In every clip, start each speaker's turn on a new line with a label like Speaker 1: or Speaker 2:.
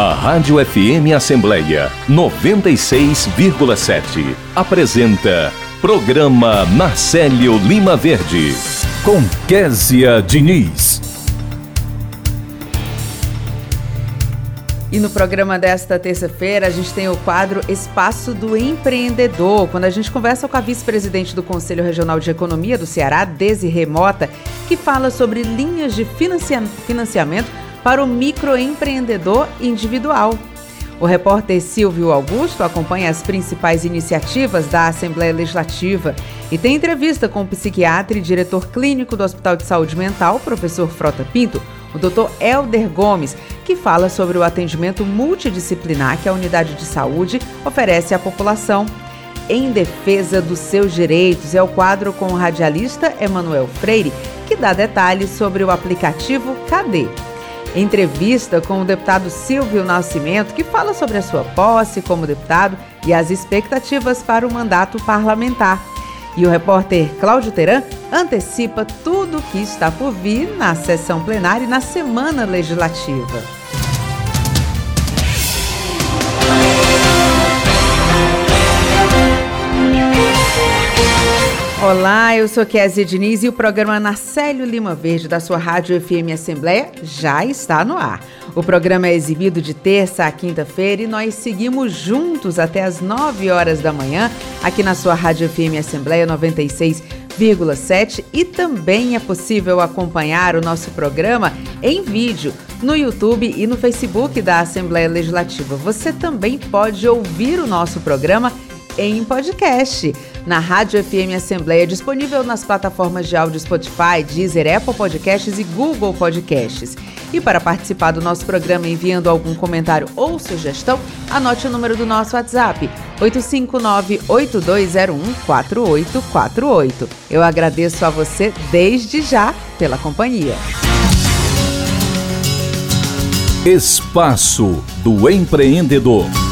Speaker 1: A Rádio FM Assembleia 96,7 apresenta Programa Marcelo Lima Verde com Késia Diniz.
Speaker 2: E no programa desta terça-feira a gente tem o quadro Espaço do Empreendedor, quando a gente conversa com a vice-presidente do Conselho Regional de Economia do Ceará, Desi Remota, que fala sobre linhas de financiamento para o microempreendedor individual. O repórter Silvio Augusto acompanha as principais iniciativas da Assembleia Legislativa e tem entrevista com o psiquiatra e diretor clínico do Hospital de Saúde Mental, professor Frota Pinto, o Dr. Elder Gomes, que fala sobre o atendimento multidisciplinar que a unidade de saúde oferece à população. Em defesa dos seus direitos é o quadro com o radialista Emanuel Freire, que dá detalhes sobre o aplicativo Cadê. Entrevista com o deputado Silvio Nascimento, que fala sobre a sua posse como deputado e as expectativas para o mandato parlamentar. E o repórter Cláudio Teran antecipa tudo o que está por vir na sessão plenária e na semana legislativa. Olá, eu sou Kézia Diniz e o programa Narcélio Lima Verde da sua Rádio FM Assembleia já está no ar. O programa é exibido de terça a quinta-feira e nós seguimos juntos até as 9 horas da manhã aqui na sua Rádio FM Assembleia 96,7 e também é possível acompanhar o nosso programa em vídeo no YouTube e no Facebook da Assembleia Legislativa. Você também pode ouvir o nosso programa em podcast na Rádio FM Assembleia, disponível nas plataformas de áudio Spotify, Deezer, Apple Podcasts e Google Podcasts. E para participar do nosso programa enviando algum comentário ou sugestão, anote o número do nosso WhatsApp, 859-8201-4848. Eu agradeço a você desde já pela companhia.
Speaker 1: Espaço do Empreendedor.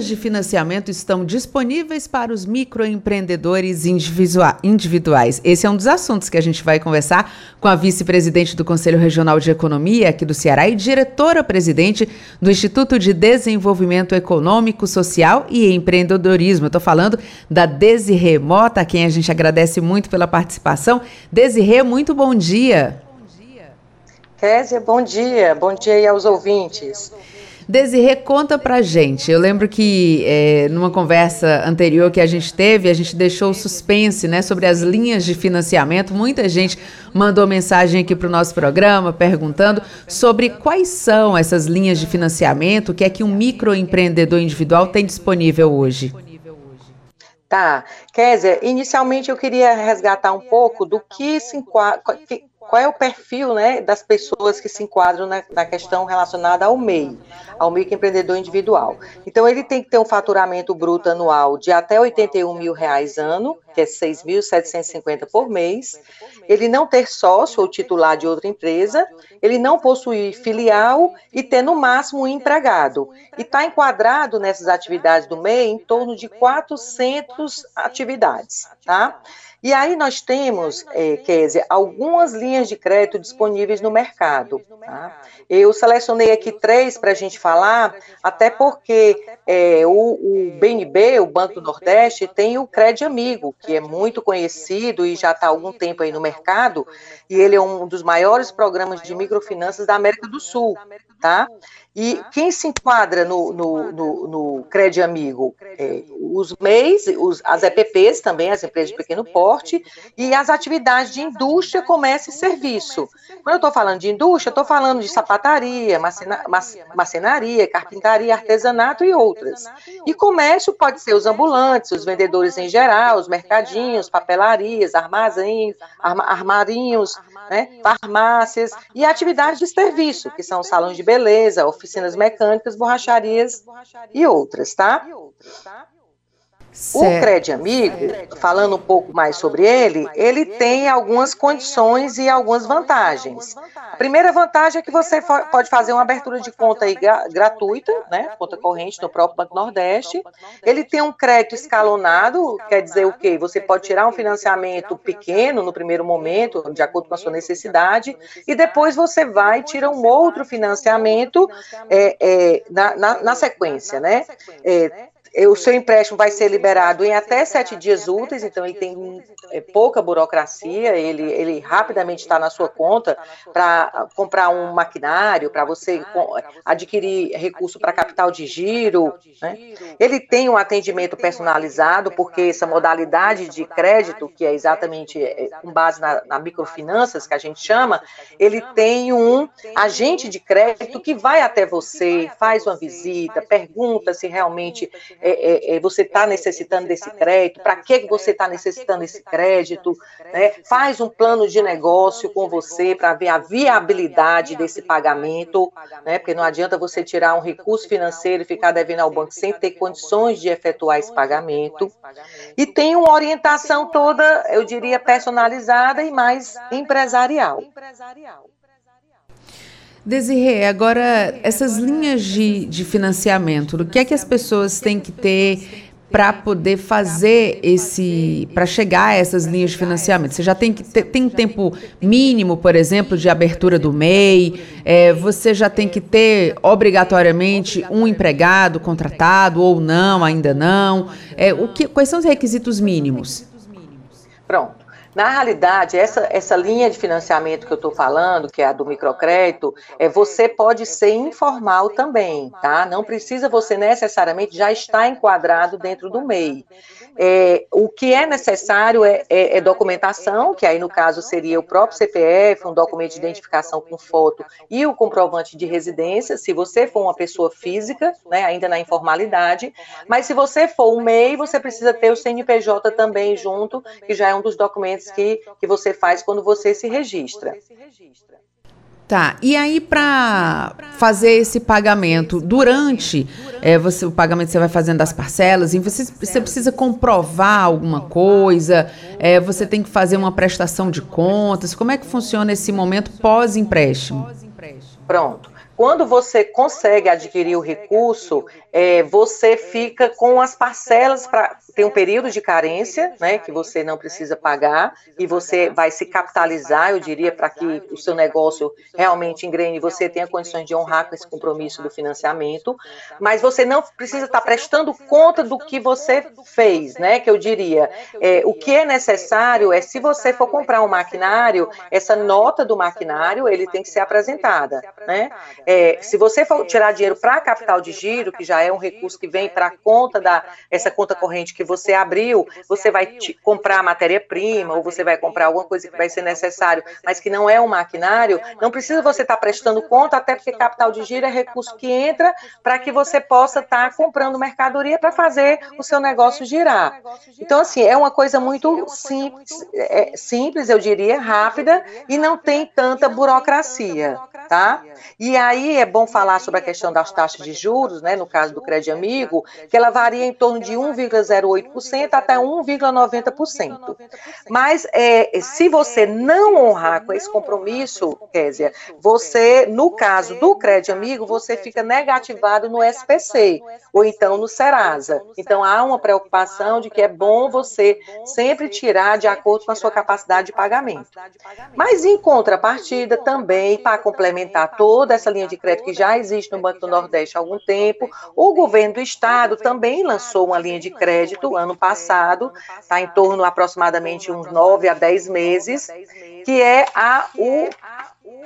Speaker 2: Linhas de financiamento estão disponíveis para os microempreendedores individuais? Esse é um dos assuntos que a gente vai conversar com a vice-presidente do Conselho Regional de Economia aqui do Ceará e diretora-presidente do Instituto de Desenvolvimento Econômico, Social e Empreendedorismo. Estou falando da Desirê Mota, a quem a gente agradece muito pela participação. Desirê, muito bom dia.
Speaker 3: Kézia, bom dia. Bom dia aí aos ouvintes.
Speaker 2: Desirê, conta pra gente. Eu lembro que é, numa conversa anterior que a gente teve, a gente deixou suspense né, sobre as linhas de financiamento. Muita gente mandou mensagem aqui para o nosso programa perguntando sobre quais são essas linhas de financiamento, o que é que um microempreendedor individual tem disponível hoje.
Speaker 3: Tá. Kézia, inicialmente eu queria resgatar um pouco do que se enquadra, qual é o perfil né, das pessoas que se enquadram na, na, questão relacionada ao MEI, ao microempreendedor individual. Então, ele tem que ter um faturamento bruto anual de até 81 mil reais ano, que é 6.750 por mês, ele não ter sócio ou titular de outra empresa, ele não possuir filial e ter no máximo um empregado. E está enquadrado nessas atividades do MEI em torno de 400 atividades, tá? E aí nós temos, é, Kézia, algumas linhas de crédito disponíveis no mercado. Tá? Eu selecionei aqui três para a gente falar, até porque é, o, o, BNB, o Banco do Nordeste, tem o Crédito Amigo, que é muito conhecido e já está há algum tempo aí no mercado, e ele é um dos maiores programas de microfinanças da América do Sul. Tá? E quem se enquadra no, no, no, no Crédito Amigo? É, os MEIs, os, as EPPs também, as empresas de pequeno porte, e as atividades de indústria, comércio e serviço. Quando eu estou falando de indústria, estou falando de sapataria, marcena, marcenaria, carpintaria, artesanato e outras. E comércio pode ser os ambulantes, os vendedores em geral, os mercadinhos, papelarias, armazéns, armarinhos, né, farmácias, e atividades de serviço, que são salões de beleza, oficinas mecânicas, borracharias e outras, tá? Certo. O Cred Amigo, falando um pouco mais sobre ele, ele tem algumas condições e algumas vantagens. A primeira vantagem é que você pode fazer uma abertura de conta aí gratuita, né, conta corrente no próprio Banco Nordeste. Ele tem um crédito escalonado, quer dizer o quê? Você pode tirar um financiamento pequeno no primeiro momento, de acordo com a sua necessidade, e depois você vai e tira um outro financiamento é, é, na, na, na, sequência, né? É, o seu empréstimo vai ser liberado em até sete dias úteis, então ele tem é, pouca burocracia, ele, ele rapidamente está na sua conta para comprar um maquinário, para você adquirir recurso para capital de giro. Né? Ele tem um atendimento personalizado, porque essa modalidade de crédito, que é exatamente é, com base na, na microfinanças, que a gente chama, ele tem um agente de crédito que vai até você, faz uma visita, pergunta se realmente é, é, é, você está necessitando desse crédito, para que você está necessitando desse crédito, né? faz um plano de negócio com você para ver a viabilidade desse pagamento, né? porque não adianta você tirar um recurso financeiro e ficar devendo ao banco sem ter condições de efetuar esse pagamento. E tem uma orientação toda, eu diria, personalizada e mais empresarial.
Speaker 2: Desirê, agora essas linhas de, de financiamento, o que é que as pessoas têm que ter para poder fazer esse, para chegar a essas linhas de financiamento? Você já tem que ter, tem tempo mínimo, por exemplo, de abertura do MEI, é, você já tem que ter obrigatoriamente um empregado contratado ou não, ainda não. É, o que, quais são os requisitos mínimos?
Speaker 3: Pronto. Na realidade, essa, essa linha de financiamento que eu estou falando, que é a do microcrédito, é, você pode ser informal também, tá? Não precisa você necessariamente já estar enquadrado dentro do MEI. É, o que é necessário é, é, é, documentação, que aí no caso seria o próprio CPF, um documento de identificação com foto e o comprovante de residência, se você for uma pessoa física, né, ainda na informalidade, mas se você for um MEI, você precisa ter o CNPJ também junto, que já é um dos documentos que, que você faz quando você se registra.
Speaker 2: Tá, e aí para fazer esse pagamento, durante é, você, o pagamento você vai fazendo das parcelas, e você, você precisa comprovar alguma coisa, é, você tem que fazer uma prestação de contas, como é que funciona esse momento pós-empréstimo?
Speaker 3: Pronto. Quando você consegue adquirir o recurso, é, você fica com as parcelas para tem um período de carência, né, que você não precisa pagar e você vai se capitalizar, eu diria, para que o seu negócio realmente engrene e você tenha condições de honrar com esse compromisso do financiamento, mas você não precisa estar prestando conta do que você fez, né, que eu diria, é, o que é necessário é, se você for comprar um maquinário, essa nota do maquinário, ele tem que ser apresentada, né, é, se você for tirar dinheiro para capital de giro, que já é um recurso que vem para a conta da, essa conta corrente que você abriu, você vai comprar matéria-prima, ou você vai comprar alguma coisa que vai ser necessário, mas que não é um maquinário, não precisa você estar tá prestando conta, até porque capital de giro é recurso que entra para que você possa estar tá comprando mercadoria para fazer o seu negócio girar. Então, assim, é uma coisa muito simples, é, simples, eu diria, rápida, e não tem tanta burocracia, tá? E aí é bom falar sobre a questão das taxas de juros, né, no caso do crédito amigo, que ela varia em torno de 1,08% até 1,90%. Mas é, se você não honrar com esse compromisso, Késia, você, no caso do crédito amigo, você fica negativado no SPC, ou então no Serasa. Então há uma preocupação de que é bom você sempre tirar de acordo com a sua capacidade de pagamento. Mas em contrapartida também, para complementar toda toda essa linha de crédito que já existe no Banco do Nordeste há algum tempo. O governo do estado também lançou uma linha de crédito ano passado, está em torno aproximadamente uns 9 a 10 meses, que é a o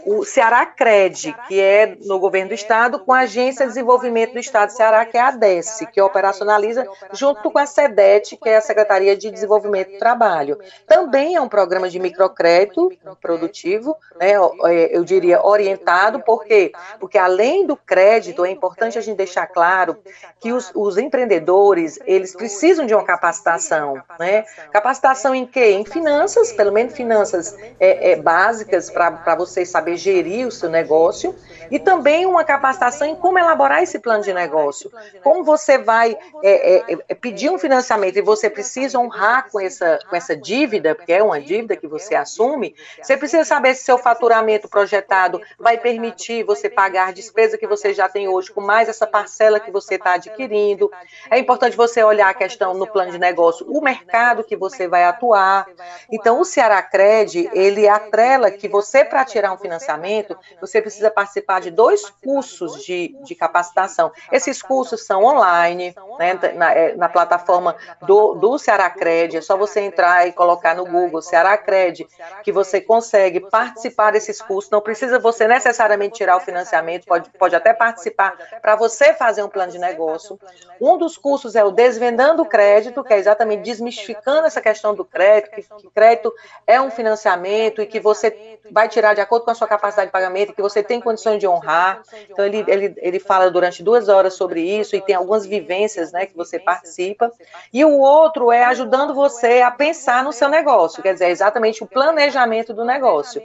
Speaker 3: o Ceará Cred, que é no governo do estado, com a Agência de Desenvolvimento do Estado do Ceará, que é a ADES, que operacionaliza junto com a SEDET, que é a Secretaria de Desenvolvimento do Trabalho. Também é um programa de microcrédito produtivo, né, é, eu diria orientado, por quê? Porque além do crédito, é importante a gente deixar claro que os, os empreendedores, eles precisam de uma capacitação, né? Capacitação em quê? Em finanças, pelo menos finanças é, é, básicas, para vocês saber gerir o seu negócio e também uma capacitação em como elaborar esse plano de negócio. Como você vai é, é, é, pedir um financiamento e você precisa honrar com essa, com essa dívida, porque é uma dívida que você assume, você precisa saber se seu faturamento projetado vai permitir você pagar a despesa que você já tem hoje, com mais essa parcela que você está adquirindo. É importante você olhar a questão no plano de negócio, o mercado que você vai atuar. Então, o Ceará Cred, ele atrela que você, para tirar um financiamento, você precisa participar de dois cursos de, de capacitação. Esses cursos são online, né, na, é, na plataforma do, do Ceará Cred, é só você entrar e colocar no Google Ceará Cred, que você consegue participar desses cursos, não precisa você necessariamente tirar o financiamento, pode, pode até participar. para você fazer um plano de negócio. Um dos cursos é o Desvendando o Crédito, que é exatamente desmistificando essa questão do crédito, que, que crédito é um financiamento e que você vai tirar de acordo com a sua capacidade de pagamento que você tem condições de honrar. Então, ele, ele, ele fala durante duas horas sobre isso e tem algumas vivências né, que você participa. E o outro é ajudando você a pensar no seu negócio, quer dizer, exatamente o planejamento do negócio.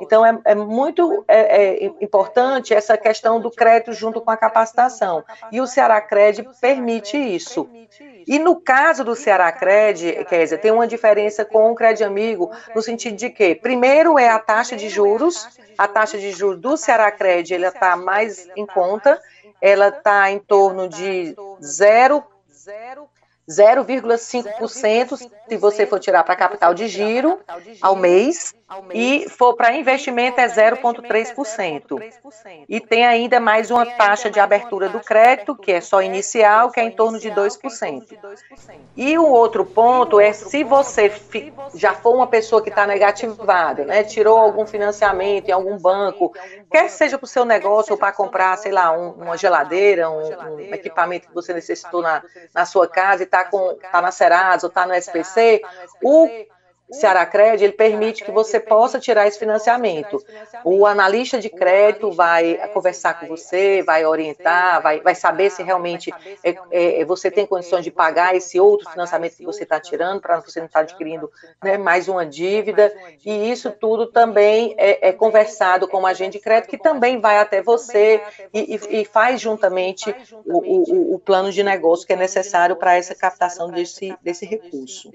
Speaker 3: Então, é, é muito é, é, importante essa questão do crédito junto com a capacitação. E o Ceará Cred permite isso. E no caso do Ceará Cred, Kézia, tem uma diferença com o Cred Amigo, no sentido de que, primeiro, é a taxa de juros, a taxa de juros do Ceará Cred, ela está mais em conta, ela está em torno de 0 0,5% se você for tirar para capital de giro ao mês, e for para investimento é 0,3%. E tem ainda mais uma taxa de abertura do crédito, que é só inicial, que é em torno de 2%. E o outro ponto é se você já for uma pessoa que está negativada, né, tirou algum financiamento em algum banco, quer seja para o seu negócio ou para comprar, sei lá, um, uma geladeira, um, um, equipamento que você necessitou na, na sua casa e está tá na Serasa ou está no SPC, o Ceará Cred, ele permite que você possa tirar esse financiamento. O analista de crédito vai conversar com você, vai orientar, vai, vai saber se realmente é, é, é, você tem condições de pagar esse outro financiamento que você está tirando, para você não estar tá adquirindo né, mais uma dívida. E isso tudo também é, é, conversado com o agente de crédito, que também vai até você e, e, e faz juntamente o, o, o plano de negócio que é necessário para essa captação desse, desse recurso.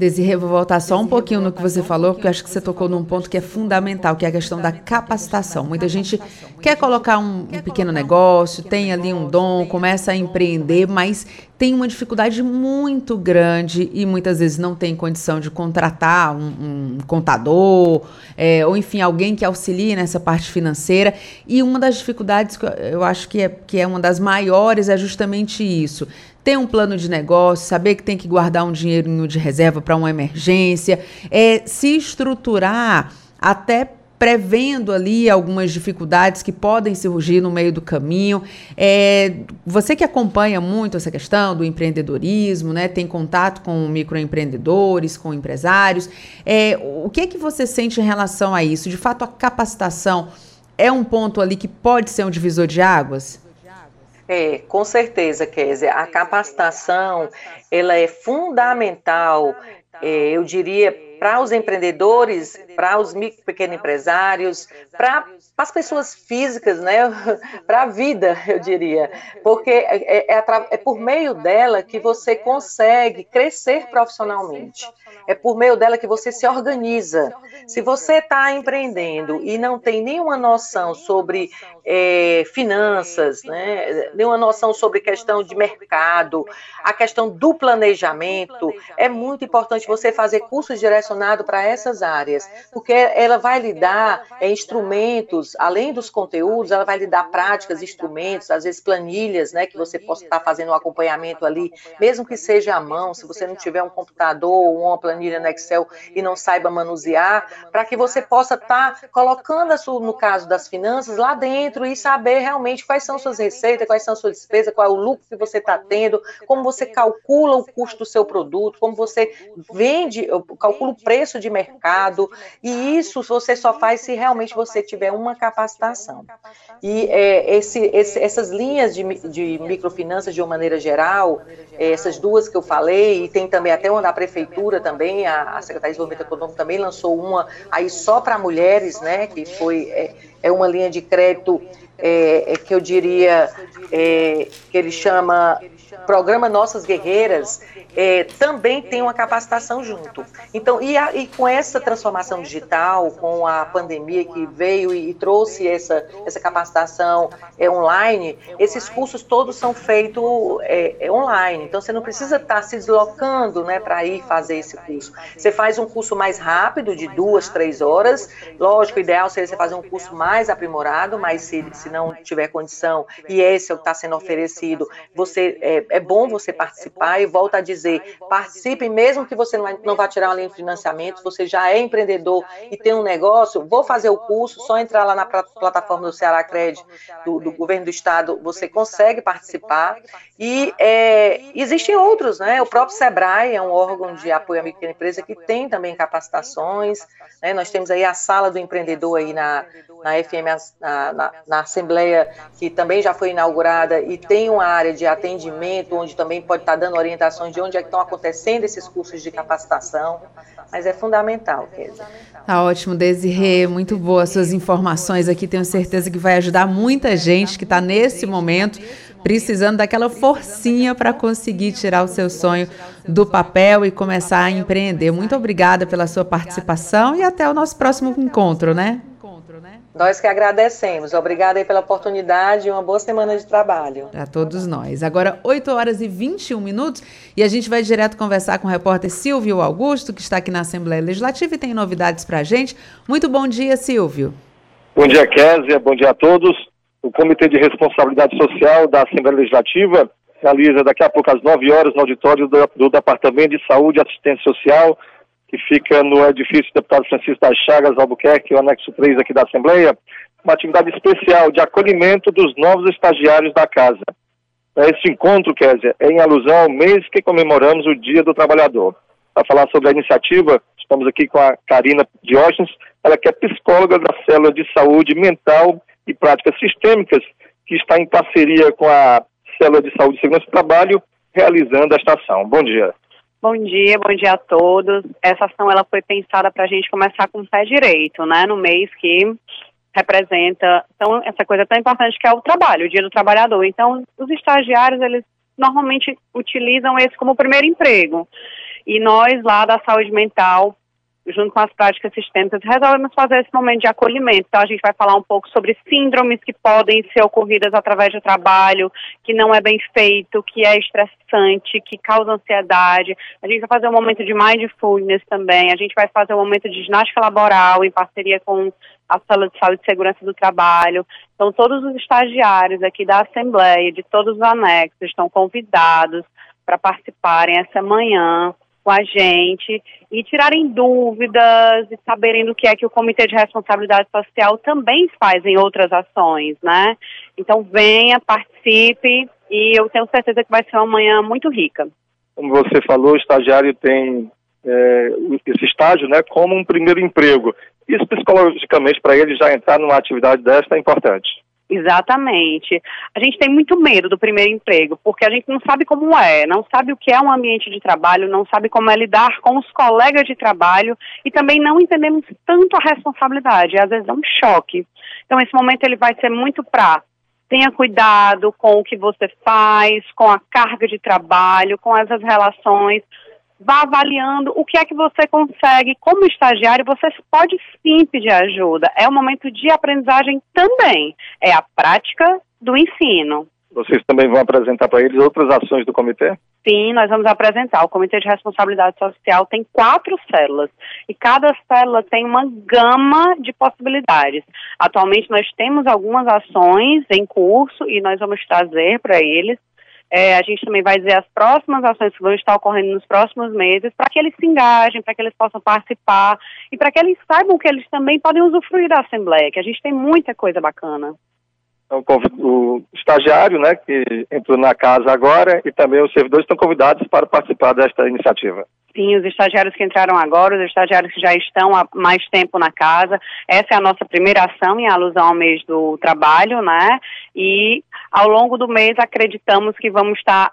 Speaker 2: Desirê, vou voltar só um pouquinho no que você falou, porque eu acho que você tocou num ponto que é fundamental, que é a questão da capacitação. Muita gente quer colocar um, um pequeno negócio, tem ali um dom, começa a empreender, mas tem uma dificuldade muito grande e muitas vezes não tem condição de contratar um, um contador, é, ou enfim, alguém que auxilie nessa parte financeira. E uma das dificuldades que eu acho que é, que é uma das maiores é justamente isso ter um plano de negócio, saber que tem que guardar um dinheirinho de reserva para uma emergência, é se estruturar até prevendo ali algumas dificuldades que podem surgir no meio do caminho. É, você que acompanha muito essa questão do empreendedorismo, né, tem contato com microempreendedores, com empresários, é, o que é que você sente em relação a isso? De fato, a capacitação é um ponto ali que pode ser um divisor de águas?
Speaker 3: É, com certeza, Kézia. A capacitação, ela é fundamental, é, eu diria, para os empreendedores, para os micro pequenos empresários, para as pessoas físicas, né? para a vida, eu diria. Porque é, é, é, por meio dela que você consegue crescer profissionalmente. É por meio dela que você se organiza. Se você está empreendendo e não tem nenhuma noção sobre é, finanças, né, nenhuma noção sobre questão de mercado, a questão do planejamento, é muito importante você fazer cursos direcionados para essas áreas, porque ela vai lhe dar é, instrumentos, além dos conteúdos, ela vai lhe dar práticas, instrumentos, às vezes planilhas, né, que você possa estar fazendo um acompanhamento ali, mesmo que seja à mão, se você não tiver um computador ou uma planilha no Excel e não saiba manusear, para que você possa estar colocando, a sua, no caso das finanças, lá dentro e saber realmente quais são suas receitas, quais são suas despesas, qual é o lucro que você está tendo, como você calcula o custo do seu produto, como você vende, calcula o preço de mercado, e isso você só faz se realmente você tiver uma capacitação. E é, esse, esse, essas linhas de, de microfinanças, de uma maneira geral, é, essas duas que eu falei, e tem também até uma da prefeitura também, a, a Secretaria de Desenvolvimento Econômico também lançou uma aí só para mulheres, né, que foi, é, é uma linha de crédito é, é, que eu diria é, que ele chama Programa Nossas Guerreiras, é, também tem uma capacitação junto. Então, e, a, e, com essa transformação digital, com a pandemia que veio e, e trouxe essa, essa capacitação é, online, esses cursos todos são feitos é, é online. Então, você não precisa estar se deslocando né, para ir fazer esse curso. Você faz um curso mais rápido, de duas, três horas. Lógico, o ideal seria você fazer um curso mais aprimorado, mas se, se não tiver condição, e esse é o que está sendo oferecido, você é, é bom você participar e volta a dizer participe, mesmo que você não vá tirar uma linha de financiamento, você já é empreendedor e tem um negócio, vou fazer o curso, só entrar lá na plataforma do Ceará Crédito, do, do governo do estado, você consegue participar. E é, existem outros, né? O próprio Sebrae é um órgão de apoio à microempresa que tem também capacitações. Né? Nós temos aí a sala do empreendedor aí na, na FM, na, na, na, Assembleia, que também já foi inaugurada e tem uma área de atendimento, onde também pode estar dando orientações de onde é que estão acontecendo esses cursos de capacitação, mas é fundamental, Kézia.
Speaker 2: Tá ótimo, Desirê, muito boas suas informações aqui, tenho certeza que vai ajudar muita gente que está nesse momento precisando daquela forcinha para conseguir tirar o seu sonho do papel e começar a empreender. Muito obrigada pela sua participação e até o nosso próximo encontro, né?
Speaker 3: Nós que agradecemos. Obrigada aí pela oportunidade e uma boa semana de trabalho.
Speaker 2: Para todos nós. Agora, 8 horas e 21 minutos e a gente vai direto conversar com o repórter Silvio Augusto, que está aqui na Assembleia Legislativa e tem novidades para a gente. Muito bom dia, Silvio.
Speaker 4: Bom dia, Késia. Bom dia a todos. O Comitê de Responsabilidade Social da Assembleia Legislativa realiza daqui a pouco às 9 horas no auditório do, do Departamento de Saúde e Assistência Social que fica no edifício Deputado Francisco das Chagas, Albuquerque, o anexo 3 aqui da Assembleia, uma atividade especial de acolhimento dos novos estagiários da casa. Este encontro, Kézia, é em alusão ao mês que comemoramos o Dia do Trabalhador. Para falar sobre a iniciativa, estamos aqui com a Karina Diógenes, ela que é psicóloga da Célula de Saúde Mental e Práticas Sistêmicas, que está em parceria com a Célula de Saúde e Segurança do Trabalho, realizando esta ação. Bom dia.
Speaker 5: Bom dia, bom dia a todos. Essa ação ela foi pensada para a gente começar com o pé direito, né? No mês que representa então, essa coisa tão importante que é o trabalho, o dia do trabalhador. Então, os estagiários, eles normalmente utilizam esse como primeiro emprego. E nós lá da saúde mental junto com as práticas sistêmicas, resolvemos fazer esse momento de acolhimento. Então, a gente vai falar um pouco sobre síndromes que podem ser ocorridas através de trabalho, que não é bem feito, que é estressante, que causa ansiedade. A gente vai fazer um momento de mindfulness também. A gente vai fazer um momento de ginástica laboral em parceria com a Sala de Saúde e Segurança do Trabalho. Então, todos os estagiários aqui da Assembleia, de todos os anexos, estão convidados para participarem essa manhã com a gente e tirarem dúvidas e saberem do que é que o Comitê de Responsabilidade Social também faz em outras ações, né? Então venha, participe e eu tenho certeza que vai ser uma manhã muito rica.
Speaker 4: Como você falou, o estagiário tem é, esse estágio né, como um primeiro emprego. Isso psicologicamente para ele já entrar numa atividade desta é importante.
Speaker 5: Exatamente. A gente tem muito medo do primeiro emprego, porque a gente não sabe como é, não sabe o que é um ambiente de trabalho, não sabe como é lidar com os colegas de trabalho e também não entendemos tanto a responsabilidade. Às vezes é um choque. Então, esse momento ele vai ser muito para tenha cuidado com o que você faz, com a carga de trabalho, com essas relações, vá avaliando o que é que você consegue. Como estagiário, você pode sim pedir ajuda. É um momento de aprendizagem também. É a prática do ensino.
Speaker 4: Vocês também vão apresentar para eles outras ações do comitê?
Speaker 5: Sim, nós vamos apresentar. O Comitê de Responsabilidade Social tem quatro células e cada célula tem uma gama de possibilidades. Atualmente nós temos algumas ações em curso e nós vamos trazer para eles é, a gente também vai dizer as próximas ações que vão estar ocorrendo nos próximos meses, para que eles se engajem, para que eles possam participar e para que eles saibam que eles também podem usufruir da Assembleia, que a gente tem muita coisa bacana.
Speaker 4: Então, o estagiário, né, que entrou na casa agora, e também os servidores estão convidados para participar desta iniciativa.
Speaker 5: Sim, os estagiários que entraram agora, os estagiários que já estão há mais tempo na casa. Essa é a nossa primeira ação em alusão ao mês do trabalho, né? E ao longo do mês acreditamos que vamos estar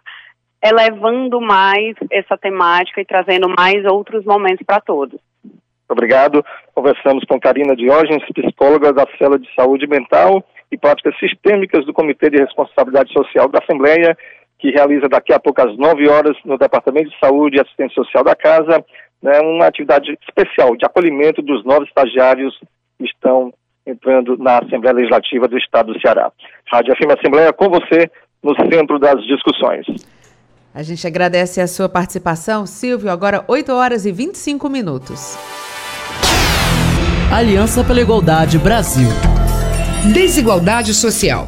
Speaker 5: elevando mais essa temática e trazendo mais outros momentos para todos.
Speaker 4: Obrigado. Conversamos com Karina Diógenes, psicóloga da Cela de Saúde Mental e Práticas Sistêmicas do Comitê de Responsabilidade Social da Assembleia, que realiza daqui a pouco às 9 horas no Departamento de Saúde e Assistência Social da Casa, né, uma atividade especial de acolhimento dos novos estagiários que estão entrando na Assembleia Legislativa do Estado do Ceará. Rádio FM Assembleia com você no centro das discussões.
Speaker 2: A gente agradece a sua participação, Silvio. Agora 8 horas e 25 minutos.
Speaker 6: Aliança pela Igualdade Brasil.
Speaker 7: Desigualdade social.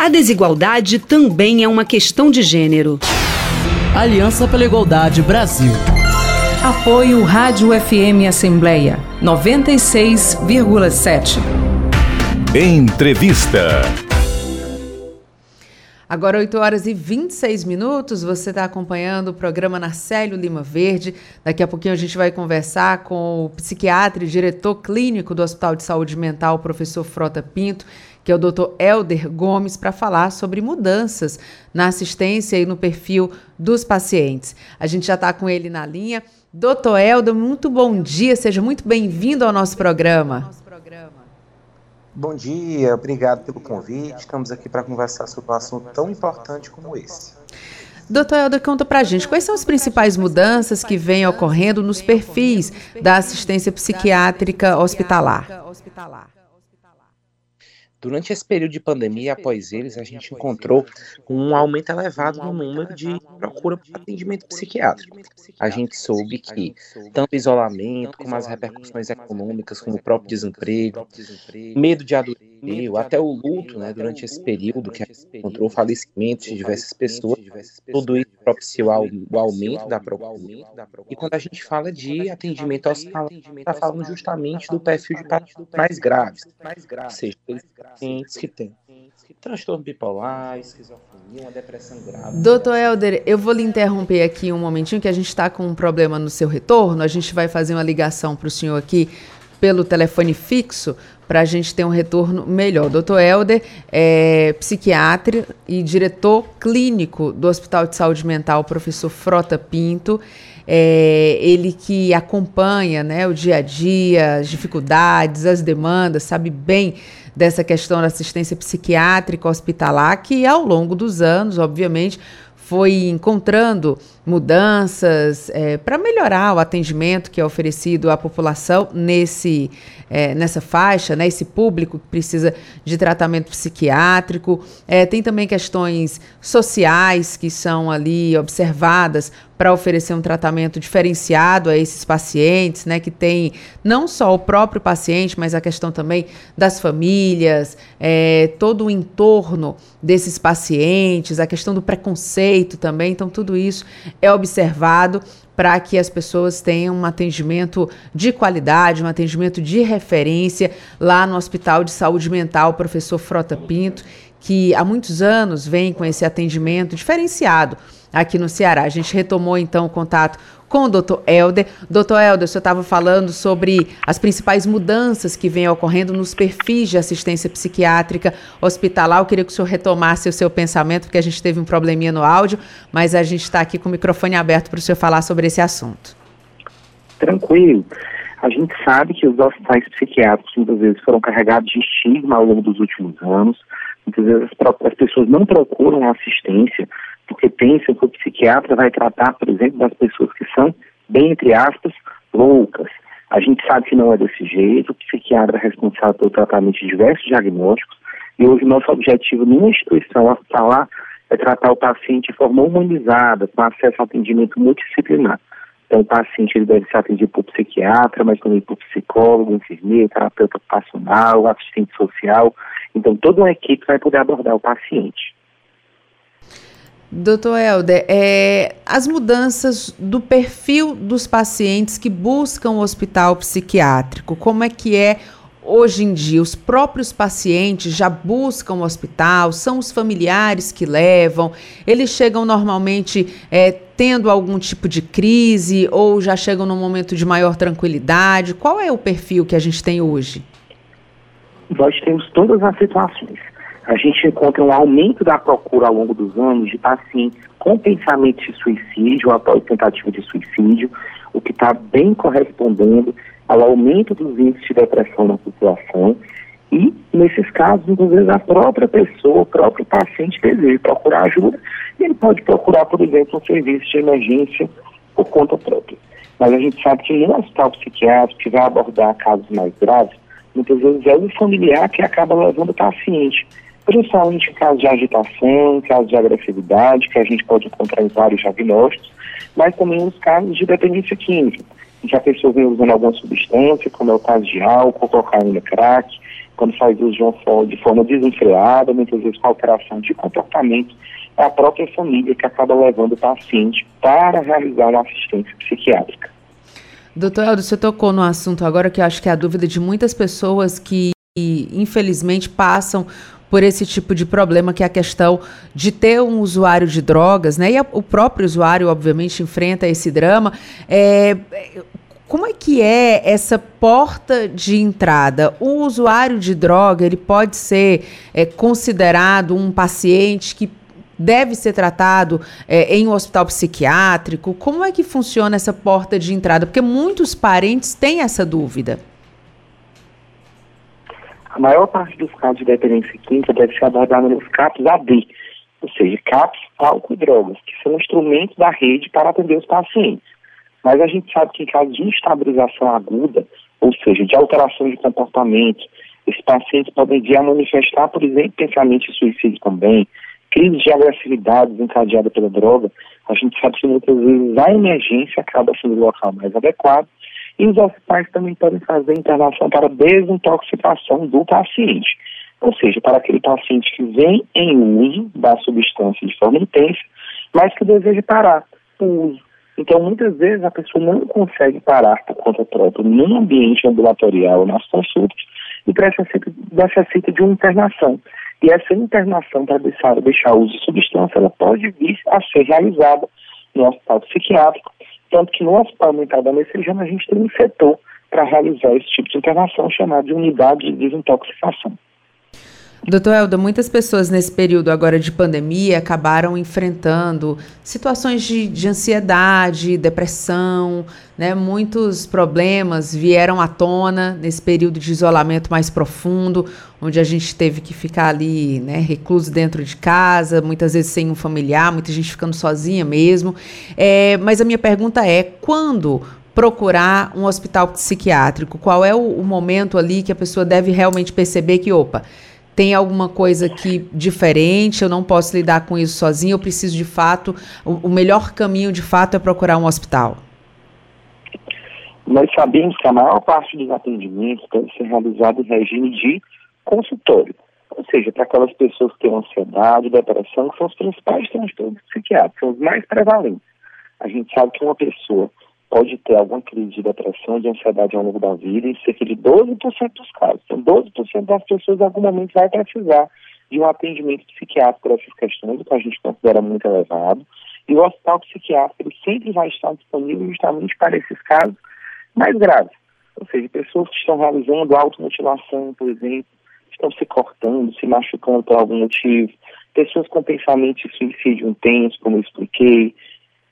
Speaker 8: A desigualdade também é uma questão de gênero.
Speaker 6: Aliança pela Igualdade Brasil.
Speaker 8: Apoio Rádio FM Assembleia 96,7.
Speaker 1: Entrevista.
Speaker 2: Agora 8 horas e 26 minutos, você está acompanhando o programa Narcélio Lima Verde. Daqui a pouquinho a gente vai conversar com o psiquiatra e diretor clínico do Hospital de Saúde Mental, o professor Frota Pinto, que é o doutor Helder Gomes, para falar sobre mudanças na assistência e no perfil dos pacientes. A gente já está com ele na linha. Doutor Helder, muito bom dia, seja muito bem-vindo ao nosso programa.
Speaker 9: Bom dia, obrigado pelo convite. Estamos aqui para conversar sobre um assunto tão importante como esse.
Speaker 2: Doutor Helder, conta pra gente quais são as principais mudanças que vêm ocorrendo nos perfis da assistência psiquiátrica hospitalar.
Speaker 9: Durante esse período de pandemia após eles, a gente encontrou um aumento elevado no número de procura por atendimento psiquiátrico. A gente soube que tanto o isolamento, como as repercussões econômicas, como o próprio desemprego, medo de adoecer, até o luto, né, durante esse período que a gente encontrou falecimentos de diversas pessoas, tudo isso propiciou o aumento da procura. E quando a gente fala de atendimento hospitalar, está falando justamente do perfil de pacientes mais graves, ou seja, pacientes que têm transtorno bipolar, esquizofrenia, uma depressão grave.
Speaker 2: Doutor Helder, eu vou lhe interromper aqui um momentinho, que a gente está com um problema no seu retorno. A gente vai fazer uma ligação para o senhor aqui pelo telefone fixo para a gente ter um retorno melhor. Doutor Helder é psiquiatra e diretor clínico do Hospital de Saúde Mental, professor Frota Pinto. É, ele que acompanha né, o dia a dia, as dificuldades, as demandas, sabe bem dessa questão da assistência psiquiátrica hospitalar, que ao longo dos anos, obviamente, foi encontrando mudanças é, para melhorar o atendimento que é oferecido à população nesse, é, nessa faixa, né, esse público que precisa de tratamento psiquiátrico. É, tem também questões sociais que são ali observadas para oferecer um tratamento diferenciado a esses pacientes, né, que tem não só o próprio paciente, mas a questão também das famílias, é, todo o entorno desses pacientes, a questão do preconceito também. Então, tudo isso é observado para que as pessoas tenham um atendimento de qualidade, um atendimento de referência lá no Hospital de Saúde Mental, professor Frota Pinto, que há muitos anos vem com esse atendimento diferenciado aqui no Ceará. A gente retomou então o contato com o doutor Helder. Doutor Helder, o senhor estava falando sobre as principais mudanças que vêm ocorrendo nos perfis de assistência psiquiátrica hospitalar. Eu queria que o senhor retomasse o seu pensamento, porque a gente teve um probleminha no áudio, mas a gente está aqui com o microfone aberto para o senhor falar sobre esse assunto.
Speaker 10: Tranquilo. A gente sabe que os hospitais psiquiátricos muitas vezes foram carregados de estigma ao longo dos últimos anos. Muitas vezes as pessoas não procuram assistência porque pensam que o psiquiatra vai tratar, por exemplo, das pessoas que são, bem entre aspas, loucas. A gente sabe que não é desse jeito, o psiquiatra é responsável pelo tratamento de diversos diagnósticos, e hoje nosso objetivo numa instituição hospitalar é tratar o paciente de forma humanizada, com acesso a atendimento multidisciplinar. Então, o paciente ele deve ser atendido por psiquiatra, mas também por psicólogo, enfermeiro, terapeuta ocupacional, assistente social. Então, toda uma equipe vai poder abordar o paciente.
Speaker 2: Doutor Helder, é, as mudanças do perfil dos pacientes que buscam o hospital psiquiátrico, como é que é hoje em dia? Os próprios pacientes já buscam o hospital, são os familiares que levam, eles chegam normalmente é, tendo algum tipo de crise ou já chegam num momento de maior tranquilidade? Qual é o perfil que a gente tem hoje?
Speaker 10: Nós temos todas as situações a gente encontra um aumento da procura ao longo dos anos de pacientes com pensamento de suicídio, após tentativa de suicídio, o que está bem correspondendo ao aumento dos índices de depressão na população. E, nesses casos, muitas vezes, a própria pessoa, o próprio paciente deseja procurar ajuda e ele pode procurar, por exemplo, um serviço de emergência por conta própria. Mas a gente sabe que no hospital psiquiátrico, que vai abordar casos mais graves, muitas vezes é o familiar que acaba levando o paciente principalmente em casos de agitação, casos de agressividade, que a gente pode encontrar em vários diagnósticos, mas também nos casos de dependência química, em que a pessoa vem usando alguma substância, como é o caso de álcool, cocaína, crack, quando faz uso de, de forma desenfreada, muitas vezes com alteração de comportamento, é a própria família que acaba levando o paciente para realizar uma assistência psiquiátrica.
Speaker 2: Doutor Eldo, você tocou no assunto agora que eu acho que é a dúvida de muitas pessoas que, infelizmente, passam por esse tipo de problema, que é a questão de ter um usuário de drogas, né? E a, o próprio usuário, obviamente, enfrenta esse drama. É, como é que é essa porta de entrada? O usuário de droga, ele pode ser é, considerado um paciente que deve ser tratado é, em um hospital psiquiátrico? Como é que funciona essa porta de entrada? Porque muitos parentes têm essa dúvida.
Speaker 10: A maior parte dos casos de dependência química deve ser abordada nos CAPs AD, ou seja, CAPs, álcool e drogas, que são instrumentos da rede para atender os pacientes. Mas a gente sabe que em caso de instabilização aguda, ou seja, de alteração de comportamento, esses pacientes podem vir a manifestar, por exemplo, pensamento de suicídio também, crise de agressividade desencadeada pela droga. A gente sabe que muitas vezes a emergência acaba sendo o local mais adequado e os hospitais também podem fazer internação para desintoxicação do paciente, ou seja, para aquele paciente que vem em uso da substância de forma intensa, mas que deseja parar o uso. Então, muitas vezes a pessoa não consegue parar por conta própria no ambiente ambulatorial, nas consultas, e necessita, necessita de uma internação. E essa internação para deixar, deixar uso de substância, ela pode vir a ser realizada no hospital psiquiátrico, tanto que no Hospital Mental da Messejana a gente tem um setor para realizar esse tipo de internação chamado de unidade de desintoxicação.
Speaker 2: Doutor Elda, muitas pessoas nesse período agora de pandemia acabaram enfrentando situações de, de ansiedade, depressão, né? Muitos problemas vieram à tona nesse período de isolamento mais profundo, onde a gente teve que ficar ali, né, recluso dentro de casa, muitas vezes sem um familiar, muita gente ficando sozinha mesmo. É, mas a minha pergunta é: quando procurar um hospital psiquiátrico? Qual é o, o momento ali que a pessoa deve realmente perceber que, opa, tem alguma coisa aqui diferente, eu não posso lidar com isso sozinho, eu preciso de fato, o, o melhor caminho de fato é procurar um hospital?
Speaker 10: Nós sabemos que a maior parte dos atendimentos deve ser realizado em regime de consultório, ou seja, para aquelas pessoas que têm ansiedade, depressão, que são os principais transtornos psiquiátricos, são os mais prevalentes. A gente sabe que uma pessoa pode ter alguma crise de depressão, de ansiedade ao longo da vida, em cerca de 12% dos casos. Então, 12% das pessoas em algum momento vai precisar de um atendimento psiquiátrico por essas questões, o que a gente considera muito elevado. E o hospital psiquiátrico sempre vai estar disponível justamente para esses casos mais graves. Ou seja, pessoas que estão realizando automutilação, por exemplo, estão se cortando, se machucando por algum motivo, pessoas com pensamento de suicídio intenso, como eu expliquei,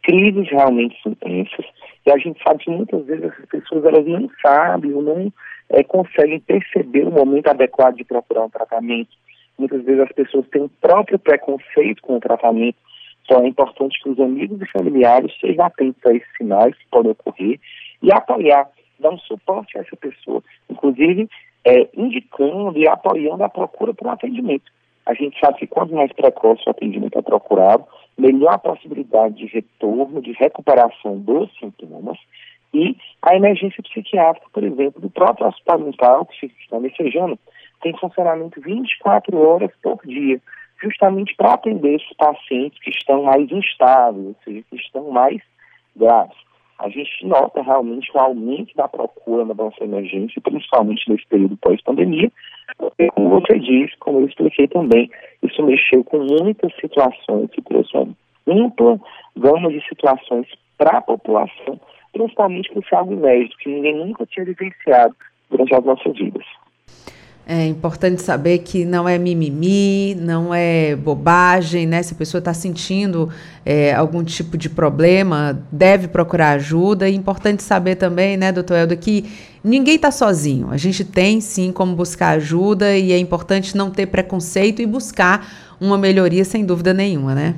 Speaker 10: crises realmente intensas, e a gente sabe que muitas vezes essas pessoas elas não sabem ou não é, conseguem perceber o momento adequado de procurar um tratamento. Muitas vezes as pessoas têm um próprio preconceito com o tratamento, então é importante que os amigos e familiares sejam atentos a esses sinais que podem ocorrer e apoiar, dar um suporte a essa pessoa, inclusive é, indicando e apoiando a procura por um atendimento. A gente sabe que quanto mais precoce o atendimento é procurado, melhor possibilidade de retorno, de recuperação dos sintomas, e a emergência psiquiátrica, por exemplo, do próprio hospital mental, que está messejando, tem funcionamento 24 horas por dia, justamente para atender esses pacientes que estão mais instáveis, ou seja, que estão mais graves. A gente nota realmente um aumento da procura na nossa emergência, principalmente nesse período pós-pandemia, porque, como você disse, como eu expliquei também, isso mexeu com muitas situações que trouxe uma ampla gama de situações para a população, principalmente para o algo inédito, que ninguém nunca tinha vivenciado durante as nossas vidas.
Speaker 2: É importante saber que não é mimimi, não é bobagem, né? Se a pessoa está sentindo é, algum tipo de problema, deve procurar ajuda. É importante saber também, né, doutor Eldo, que ninguém está sozinho. A gente tem sim como buscar ajuda e é importante não ter preconceito e buscar uma melhoria sem dúvida nenhuma, né?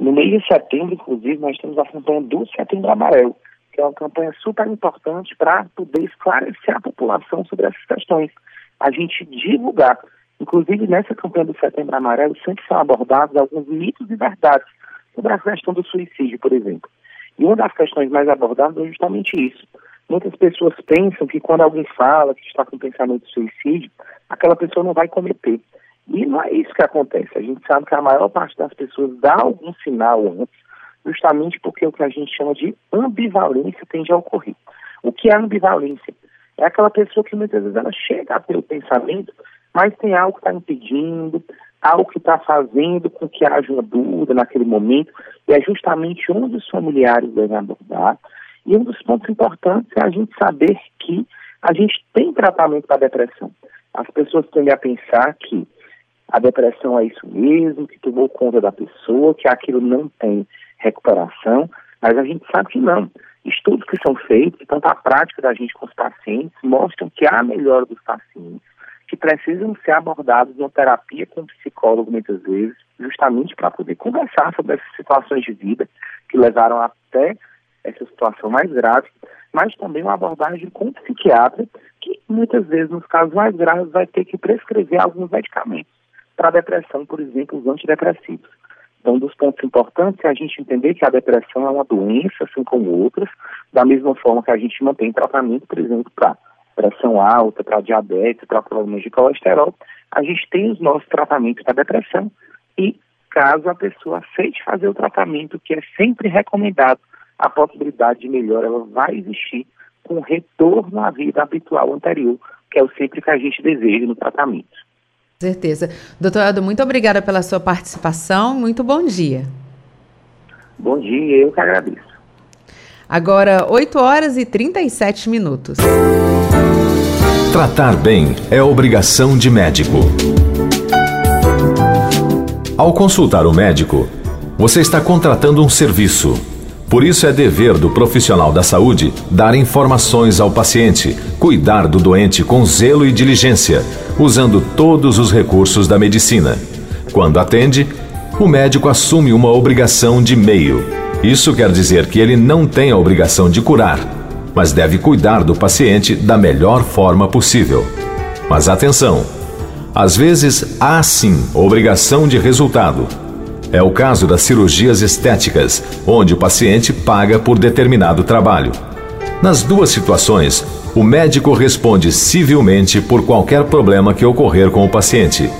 Speaker 10: No mês de setembro, inclusive, nós temos a campanha do Setembro Amarelo, que é uma campanha super importante para poder esclarecer a população sobre essas questões a gente divulgar. Inclusive, nessa campanha do Setembro Amarelo, sempre são abordados alguns mitos e verdades sobre a questão do suicídio, por exemplo. E uma das questões mais abordadas é justamente isso. Muitas pessoas pensam que quando alguém fala que está com pensamento de suicídio, aquela pessoa não vai cometer. E não é isso que acontece. A gente sabe que a maior parte das pessoas dá algum sinal antes, justamente porque o que a gente chama de ambivalência tende a ocorrer. O que é ambivalência? É aquela pessoa que muitas vezes ela chega a ter o pensamento, mas tem algo que está impedindo, algo que está fazendo com que haja uma dúvida naquele momento, e é justamente onde os familiares devem abordar. E um dos pontos importantes é a gente saber que a gente tem tratamento para depressão. As pessoas tendem a pensar que a depressão é isso mesmo, que tomou conta da pessoa, que aquilo não tem recuperação, mas a gente sabe que não. Estudos que são feitos, tanto a prática da gente com os pacientes, mostram que há melhora dos pacientes, que precisam ser abordados uma terapia com psicólogo muitas vezes, justamente para poder conversar sobre essas situações de vida que levaram até essa situação mais grave, mas também uma abordagem com o psiquiatra, que muitas vezes, nos casos mais graves, vai ter que prescrever alguns medicamentos para depressão, por exemplo, os antidepressivos. Então, um dos pontos importantes é a gente entender que a depressão é uma doença, assim como outras, da mesma forma que a gente mantém tratamento, por exemplo, para pressão alta, para diabetes, para problemas de colesterol, a gente tem os nossos tratamentos para depressão e, caso a pessoa aceite fazer o tratamento, que é sempre recomendado, a possibilidade de melhora ela vai existir com retorno à vida habitual anterior, que é o sempre que a gente deseja no tratamento
Speaker 2: certeza. Doutor Eldo, muito obrigada pela sua participação. Muito bom dia.
Speaker 10: Bom dia, eu que agradeço.
Speaker 2: Agora, 8 horas e 37 minutos.
Speaker 1: Tratar bem é obrigação de médico. Ao consultar o médico, você está contratando um serviço por isso é dever do profissional da saúde dar informações ao paciente, cuidar do doente com zelo e diligência, usando todos os recursos da medicina. Quando atende, o médico assume uma obrigação de meio. Isso quer dizer que ele não tem a obrigação de curar, mas deve cuidar do paciente da melhor forma possível. Mas atenção! Às vezes há sim obrigação de resultado é o caso das cirurgias estéticas, onde o paciente paga por determinado trabalho. Nas duas situações, o médico responde civilmente por qualquer problema que ocorrer com o paciente.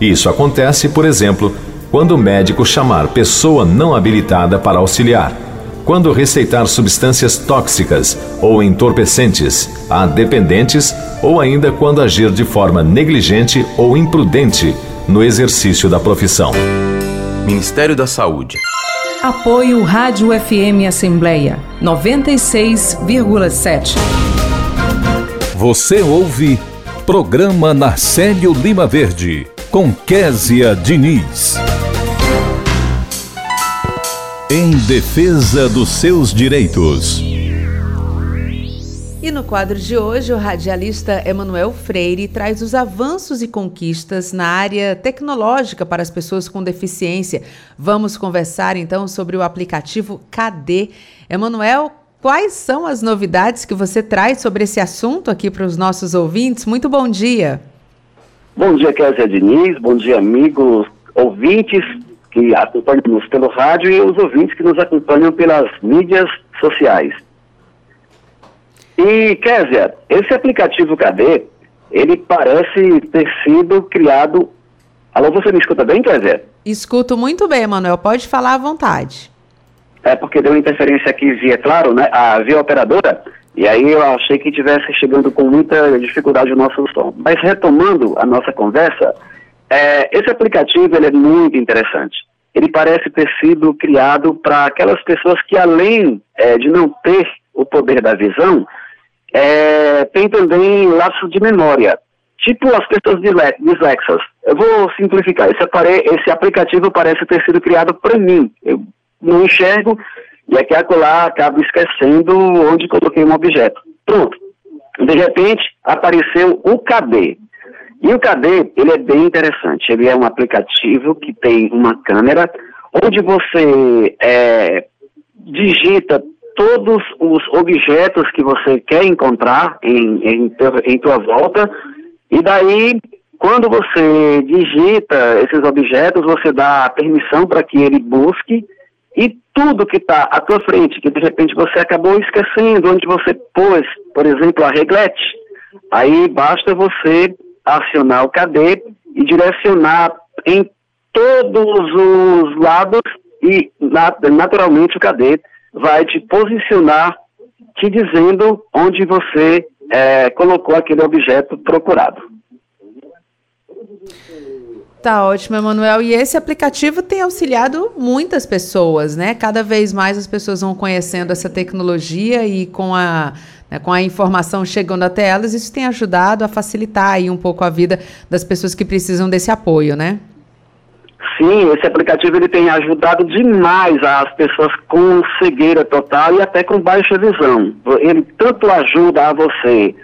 Speaker 1: Isso acontece, por exemplo, quando o médico chamar pessoa não habilitada para auxiliar, quando receitar substâncias tóxicas ou entorpecentes a dependentes ou ainda quando agir de forma negligente ou imprudente no exercício da profissão.
Speaker 11: Ministério da Saúde.
Speaker 8: Apoio Rádio FM Assembleia 96,7.
Speaker 1: Você ouve Programa Narcélio Lima Verde com Késia Diniz. Em defesa dos seus direitos.
Speaker 2: E no quadro de hoje, o radialista Emanuel Freire traz os avanços e conquistas na área tecnológica para as pessoas com deficiência. Vamos conversar então sobre o aplicativo KD. Emanuel, quais são as novidades que você traz sobre esse assunto aqui para os nossos ouvintes? Muito bom dia.
Speaker 12: Bom dia, Kézia Diniz. Bom dia, amigos ouvintes que acompanham-nos pelo rádio e os ouvintes que nos acompanham pelas mídias sociais. E, Kézia, esse aplicativo KD, ele parece ter sido criado... Alô, você me escuta bem, Kézia?
Speaker 2: Escuto muito bem, Manuel. Pode falar à vontade.
Speaker 12: É porque deu interferência aqui via, claro, né, a via operadora, e aí eu achei que estivesse chegando com muita dificuldade o nosso som. Mas retomando a nossa conversa, é, esse aplicativo ele é muito interessante. Ele parece ter sido criado para aquelas pessoas que, além é, de não ter o poder da visão, é, tem também lapso de memória. Tipo as pessoas dislexas. Eu vou simplificar. Esse, apare esse aplicativo parece ter sido criado para mim. Eu não enxergo e aqui acolá acabo esquecendo onde coloquei um objeto. Pronto. De repente apareceu o KB. E o KD, ele é bem interessante. Ele é um aplicativo que tem uma câmera onde você é, digita todos os objetos que você quer encontrar em, em, em tua volta e daí quando você digita esses objetos, você dá permissão para que ele busque e tudo que está à tua frente, que de repente você acabou esquecendo, onde você pôs, por exemplo, a reglete, aí basta você acionar o KD e direcionar em todos os lados e naturalmente o KD vai te posicionar te dizendo onde você é, colocou aquele objeto procurado.
Speaker 2: Tá ótimo, Emanuel. E esse aplicativo tem auxiliado muitas pessoas, né? Cada vez mais as pessoas vão conhecendo essa tecnologia e com a, né, com a informação chegando até elas, isso tem ajudado a facilitar aí um pouco a vida das pessoas que precisam desse apoio, né?
Speaker 12: Sim, esse aplicativo ele tem ajudado demais as pessoas com cegueira total e até com baixa visão. Ele tanto ajuda a você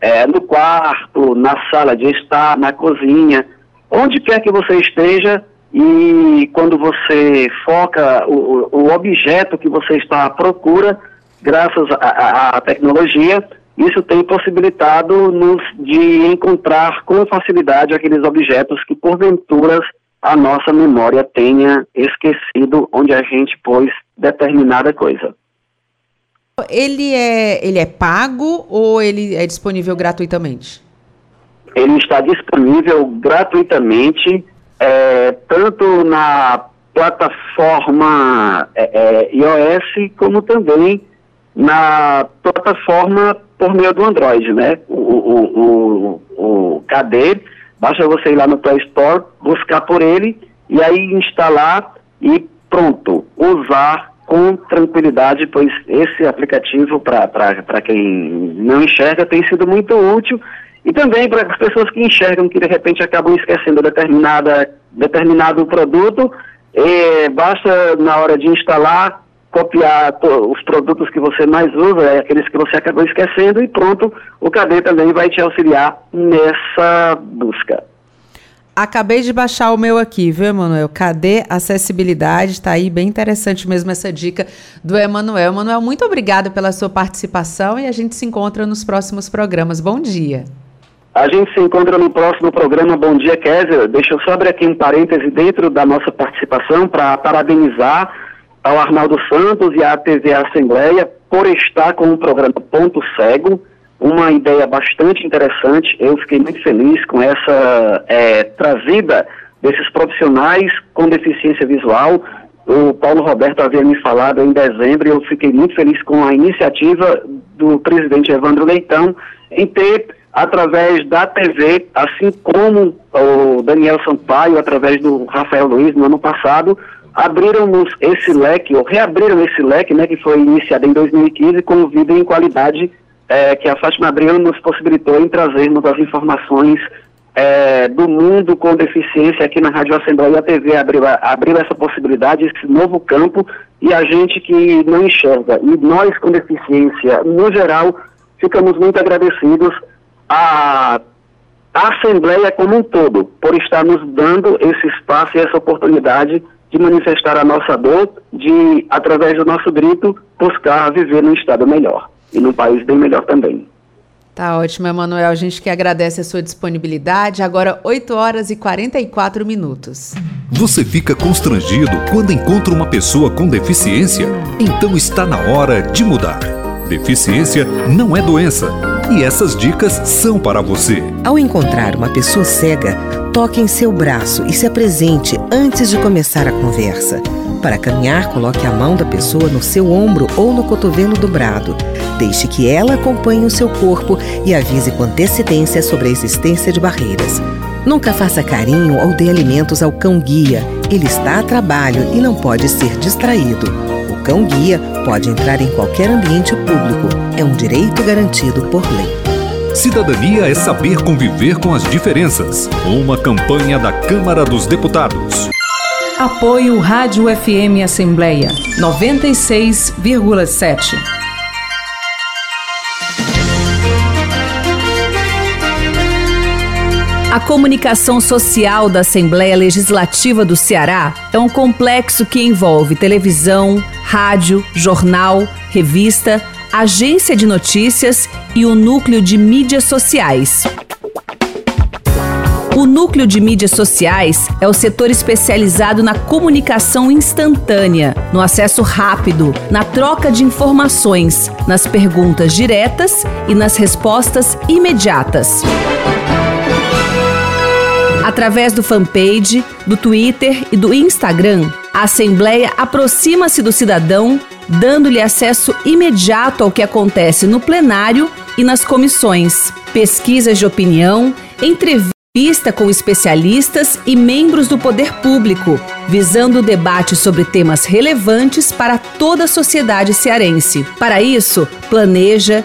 Speaker 12: é, no quarto, na sala de estar, na cozinha, onde quer que você esteja e quando você foca o, o objeto que você está à procura, graças à tecnologia, isso tem possibilitado nos de encontrar com facilidade aqueles objetos que porventura a nossa memória tenha esquecido onde a gente pôs determinada coisa.
Speaker 2: Ele é, ele é pago ou ele é disponível gratuitamente?
Speaker 12: Ele está disponível gratuitamente, é, tanto na plataforma é, é, iOS, como também na plataforma por meio do Android, né? O, o, o, o KD, basta você ir lá no Play Store, buscar por ele e aí instalar e pronto, usar com tranquilidade, pois esse aplicativo, para quem não enxerga, tem sido muito útil e também para as pessoas que enxergam que de repente acabam esquecendo determinada, determinado produto, basta na hora de instalar, copiar os produtos que você mais usa, é aqueles que você acabou esquecendo, e pronto, o KD também vai te auxiliar nessa busca.
Speaker 2: Acabei de baixar o meu aqui, viu, Emanuel? Cadê acessibilidade? Está aí bem interessante mesmo essa dica do Emanuel. Emanuel, muito obrigado pela sua participação e a gente se encontra nos próximos programas. Bom dia.
Speaker 12: A gente se encontra no próximo programa Bom Dia Kézia. Deixa eu só abrir aqui um parêntese dentro da nossa participação para parabenizar ao Arnaldo Santos e à TV Assembleia por estar com o programa Ponto Cego, uma ideia bastante interessante. Eu fiquei muito feliz com essa é, trazida desses profissionais com deficiência visual. O Paulo Roberto havia me falado em dezembro e eu fiquei muito feliz com a iniciativa do presidente Evandro Leitão em ter através da TV, assim como o Daniel Sampaio, através do Rafael Luiz no ano passado, abriram-nos esse leque, ou reabriram esse leque, né, que foi iniciado em 2015 com o Vida em Qualidade, é, que a Fátima Abreu nos possibilitou em trazermos as informações é, do mundo com deficiência aqui na Rádio Assembleia. A TV abriu, abriu essa possibilidade, esse novo campo, e a gente que não enxerga, e nós com deficiência, no geral, ficamos muito agradecidos a Assembleia como um todo, por estar nos dando esse espaço e essa oportunidade de manifestar a nossa dor, de, através do nosso grito, buscar viver num estado melhor e num país bem melhor também.
Speaker 2: Tá ótimo, Emanuel. A gente que agradece a sua disponibilidade. Agora, 8 horas e 44 minutos.
Speaker 13: Você fica constrangido quando encontra uma pessoa com deficiência? Então está na hora de mudar. Deficiência não é doença. E essas dicas são para você.
Speaker 14: Ao encontrar uma pessoa cega, toque em seu braço e se apresente antes de começar a conversa. Para caminhar, coloque a mão da pessoa no seu ombro ou no cotovelo dobrado. Deixe que ela acompanhe o seu corpo e avise com antecedência sobre a existência de barreiras. Nunca faça carinho ou dê alimentos ao cão-guia. Ele está a trabalho e não pode ser distraído. O cão-guia pode entrar em qualquer ambiente público. É um direito garantido por lei.
Speaker 13: Cidadania é saber conviver com as diferenças. Uma campanha da Câmara dos Deputados.
Speaker 15: Apoio Rádio FM Assembleia 96,7.
Speaker 16: A comunicação social da Assembleia Legislativa do Ceará é um complexo que envolve televisão, rádio, jornal, revista, agência de notícias e o núcleo de mídias sociais. O núcleo de mídias sociais é o setor especializado na comunicação instantânea, no acesso rápido, na troca de informações, nas perguntas diretas e nas respostas imediatas através do fanpage, do Twitter e do Instagram, a Assembleia aproxima-se do cidadão, dando-lhe acesso imediato ao que acontece no plenário e nas comissões, pesquisas de opinião, entrevista com especialistas e membros do poder público, visando o debate sobre temas relevantes para toda a sociedade cearense. Para isso, planeja,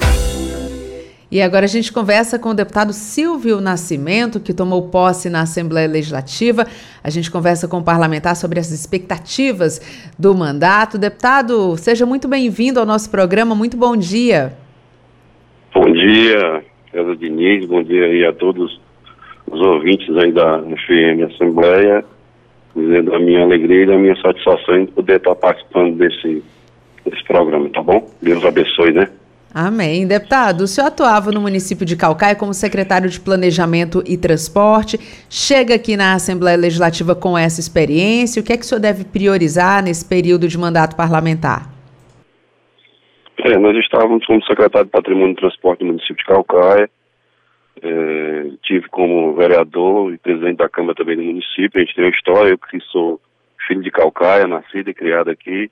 Speaker 2: E agora a gente conversa com o deputado Silvio Nascimento, que tomou posse na Assembleia Legislativa. A gente conversa com o parlamentar sobre as expectativas do mandato. Deputado, seja muito bem-vindo ao nosso programa. Muito bom dia.
Speaker 17: Bom dia, César Diniz. Bom dia aí a todos os ouvintes aí da FM Assembleia. Dizendo a minha alegria e a minha satisfação de poder estar participando desse, desse programa, tá bom? Deus abençoe, né?
Speaker 2: Amém. Deputado, o senhor atuava no município de Calcaia como secretário de Planejamento e Transporte, chega aqui na Assembleia Legislativa com essa experiência. O que é que o senhor deve priorizar nesse período de mandato parlamentar?
Speaker 17: É, nós estávamos como secretário de Patrimônio e Transporte no município de Calcaia. É, tive como vereador e presidente da Câmara também do município. A gente tem uma história, eu que sou filho de Calcaia, nascido e criado aqui.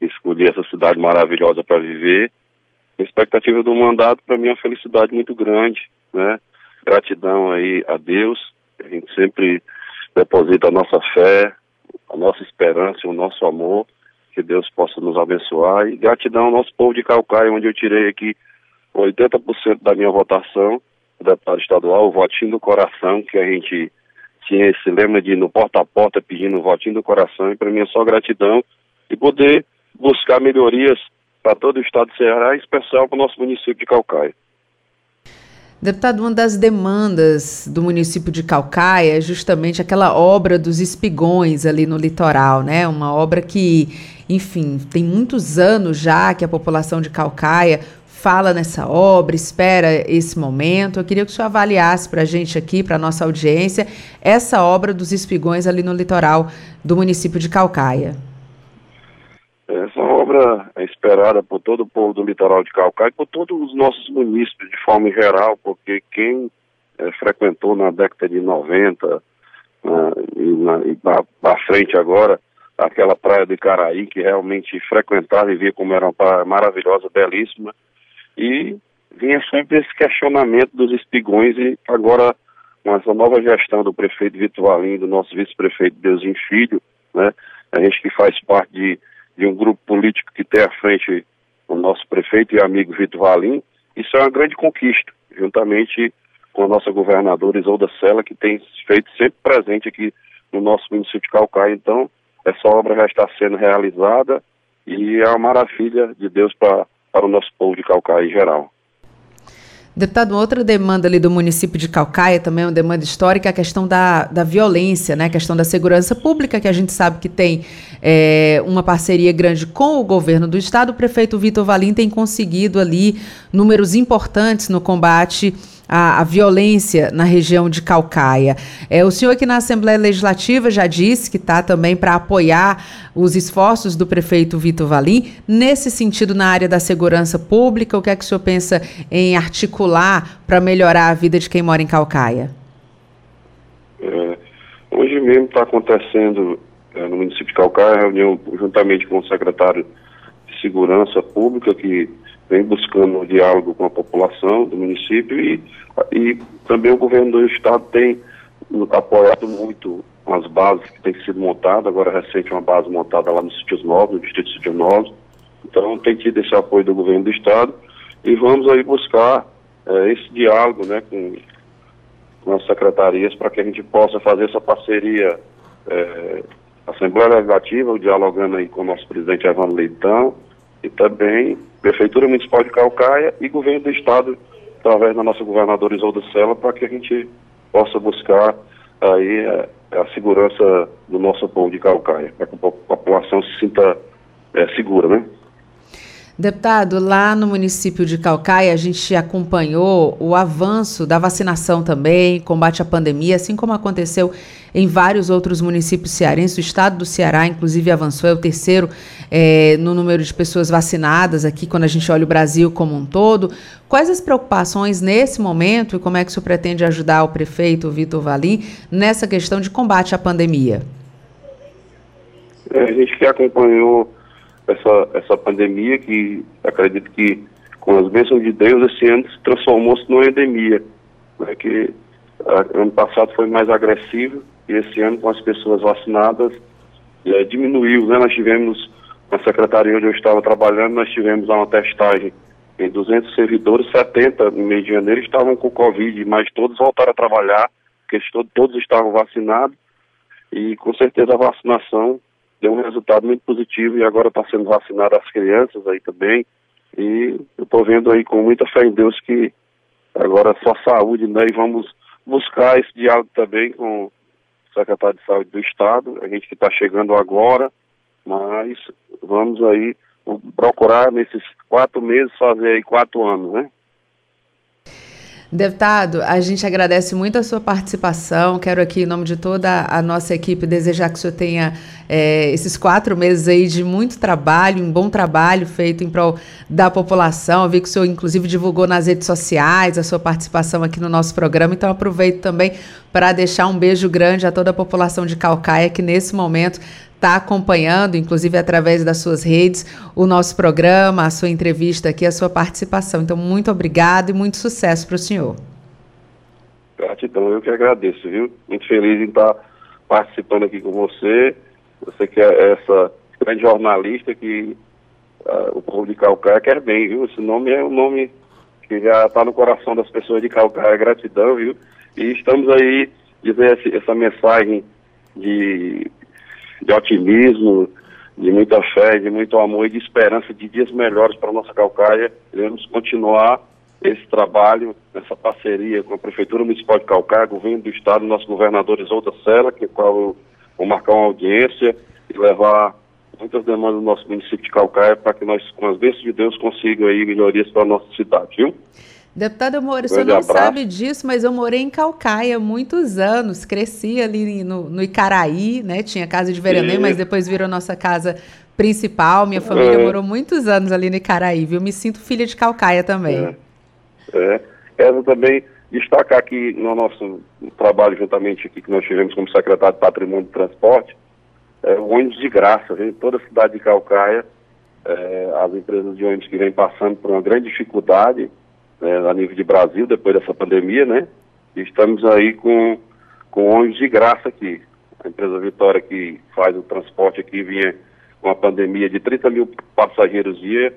Speaker 17: Escolhi essa cidade maravilhosa para viver a expectativa do mandato, para mim, é uma felicidade muito grande, né? Gratidão aí a Deus, a gente sempre deposita a nossa fé, a nossa esperança, o nosso amor, que Deus possa nos abençoar. E gratidão ao nosso povo de Calcaia, onde eu tirei aqui 80% da minha votação, deputado estadual, o votinho do coração, que a gente tinha esse lema de ir no porta a porta pedindo o votinho do coração, e para mim é só gratidão. E poder buscar melhorias para todo o estado do Ceará, em especial para o nosso município de Calcaia.
Speaker 2: Deputado, uma das demandas do município de Calcaia é justamente aquela obra dos espigões ali no litoral, né? Uma obra que, enfim, tem muitos anos já que a população de Calcaia fala nessa obra, espera esse momento. Eu queria que o senhor avaliasse para a gente aqui, para a nossa audiência, essa obra dos espigões ali no litoral do município de Calcaia.
Speaker 17: Essa obra é esperada por todo o povo do litoral de Calcaia por todos os nossos municípios de forma geral, porque quem é, frequentou na década de 90 e, e para frente agora, aquela praia do Icaraí, que realmente frequentava e via como era uma praia maravilhosa, belíssima, e vinha sempre esse questionamento dos espigões e agora com essa nova gestão do prefeito Vitor Valim, do nosso vice-prefeito Deusinho Filho, né, a gente que faz parte de de um grupo político que tem à frente o nosso prefeito e amigo Vitor Valim, isso é uma grande conquista, juntamente com a nossa governadora Isolda Sela, que tem feito sempre presente aqui no nosso município de Calcaia. Então, essa obra já está sendo realizada e é uma maravilha de Deus pra, para o nosso povo de Calcaia em geral.
Speaker 2: Deputado, outra demanda ali do município de Calcaia, também é uma demanda histórica, é a questão da, da violência, né? a questão da segurança pública, que a gente sabe que tem é, uma parceria grande com o governo do estado. O prefeito Vitor Valim tem conseguido ali números importantes no combate a, a, violência na região de Calcaia. É, o senhor aqui na Assembleia Legislativa já disse que está também para apoiar os esforços do prefeito Vitor Valim nesse sentido na área da segurança pública. O que é que o senhor pensa em articular para melhorar a vida de quem mora em Calcaia?
Speaker 17: É, hoje mesmo está acontecendo é, no município de Calcaia reunião juntamente com o secretário de Segurança Pública que vem buscando um diálogo com a população do município e, e também o governo do estado tem apoiado muito as bases que têm sido montadas, agora recente uma base montada lá no Sítios Novos, no Distrito de Sítios Novos, então tem tido esse apoio do governo do estado e vamos aí buscar é, esse diálogo né, com, com as secretarias para que a gente possa fazer essa parceria é, Assembleia Legislativa, dialogando aí com o nosso presidente Evandro Leitão, e também Prefeitura Municipal de Calcaia e Governo do Estado, através da nossa governadora Isolda Sela, para que a gente possa buscar aí a, é, a, segurança do nosso povo de Calcaia, para que a população se sinta é, segura, né?
Speaker 2: Deputado, lá no município de Calcaia, a gente acompanhou o avanço da vacinação também, combate à pandemia, assim como aconteceu em vários outros municípios cearenses. O estado do Ceará, inclusive, avançou, é o terceiro é, no número de pessoas vacinadas aqui, quando a gente olha o Brasil como um todo. Quais as preocupações nesse momento e como é que o senhor pretende ajudar o prefeito Vitor Valim nessa questão de combate à pandemia?
Speaker 17: É, a gente que acompanhou essa, essa pandemia que acredito que com as bênçãos de Deus esse ano se transformou-se numa endemia, né, que a, ano passado foi mais agressivo e esse ano com as pessoas vacinadas é, diminuiu, né, nós tivemos na secretaria onde eu estava trabalhando, nós tivemos uma testagem em 200 servidores, 70 no mês de janeiro estavam com Covid, mas todos voltaram a trabalhar, porque todos estavam vacinados e com certeza a vacinação deu um resultado muito positivo e agora está sendo vacinada as crianças aí também. E eu estou vendo aí com muita fé em Deus que agora é só saúde, né? E vamos buscar esse diálogo também com o secretário de saúde do Estado, a gente que está chegando agora, mas vamos aí procurar nesses quatro meses fazer aí quatro anos, né?
Speaker 2: Deputado, a gente agradece muito a sua participação. Quero aqui, em nome de toda a nossa equipe, desejar que o senhor tenha é, esses quatro meses aí de muito trabalho, um bom trabalho feito em prol da população. Eu vi que o senhor, inclusive, divulgou nas redes sociais a sua participação aqui no nosso programa. Então, aproveito também para deixar um beijo grande a toda a população de Calcaia, que nesse momento está acompanhando, inclusive através das suas redes, o nosso programa, a sua entrevista aqui, a sua participação. Então, muito obrigado e muito sucesso para o senhor.
Speaker 17: Gratidão, eu que agradeço, viu? Muito feliz em estar participando aqui com você. Você que é essa grande jornalista que uh, o povo de Calcaia quer bem, viu? Esse nome é um nome que já está no coração das pessoas de Calcaia. Gratidão, viu? E estamos aí dizer essa mensagem de de otimismo, de muita fé, de muito amor e de esperança de dias melhores para a nossa Calcaia. Queremos continuar esse trabalho, essa parceria com a Prefeitura Municipal de Calcaia, Governo do Estado, nosso governador Isolda Sela, que é qual eu vou marcar uma audiência e levar muitas demandas do nosso município de Calcaia para que nós, com as bênçãos de Deus, consigamos aí melhorias para a nossa cidade, viu?
Speaker 2: Moro, o senhor não abraço. sabe disso, mas eu morei em Calcaia muitos anos, cresci ali no, no Icaraí, né? Tinha casa de veraneio, mas depois virou nossa casa principal. Minha família é. morou muitos anos ali no Icaraí, viu? Me sinto filha de Calcaia também.
Speaker 17: É. é. Quero também destacar aqui no nosso trabalho, juntamente aqui que nós tivemos como secretário de Patrimônio e Transporte, é, o ônibus de graça, vem toda a cidade de Calcaia, é, as empresas de ônibus que vêm passando por uma grande dificuldade, né, a nível de Brasil, depois dessa pandemia, né? E estamos aí com, com ônibus de graça aqui. A empresa Vitória que faz o transporte aqui vinha com a pandemia de 30 mil passageiros dia,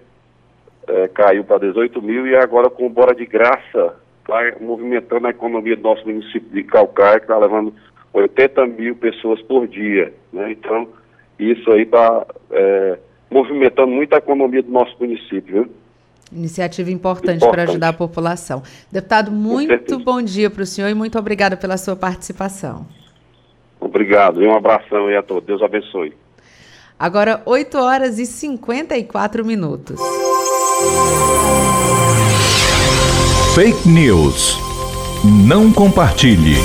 Speaker 17: é, caiu para 18 mil e agora com Bora de Graça está movimentando a economia do nosso município de Calcaia, que está levando 80 mil pessoas por dia. Né? Então, isso aí está é, movimentando muito a economia do nosso município, viu?
Speaker 2: Iniciativa importante, para ajudar a população. Deputado, muito bom dia para o senhor e muito obrigada pela sua participação.
Speaker 17: Obrigado e um abração aí a todos. Deus abençoe.
Speaker 2: Agora, 8 horas e 54 minutos.
Speaker 13: Fake News. Não compartilhe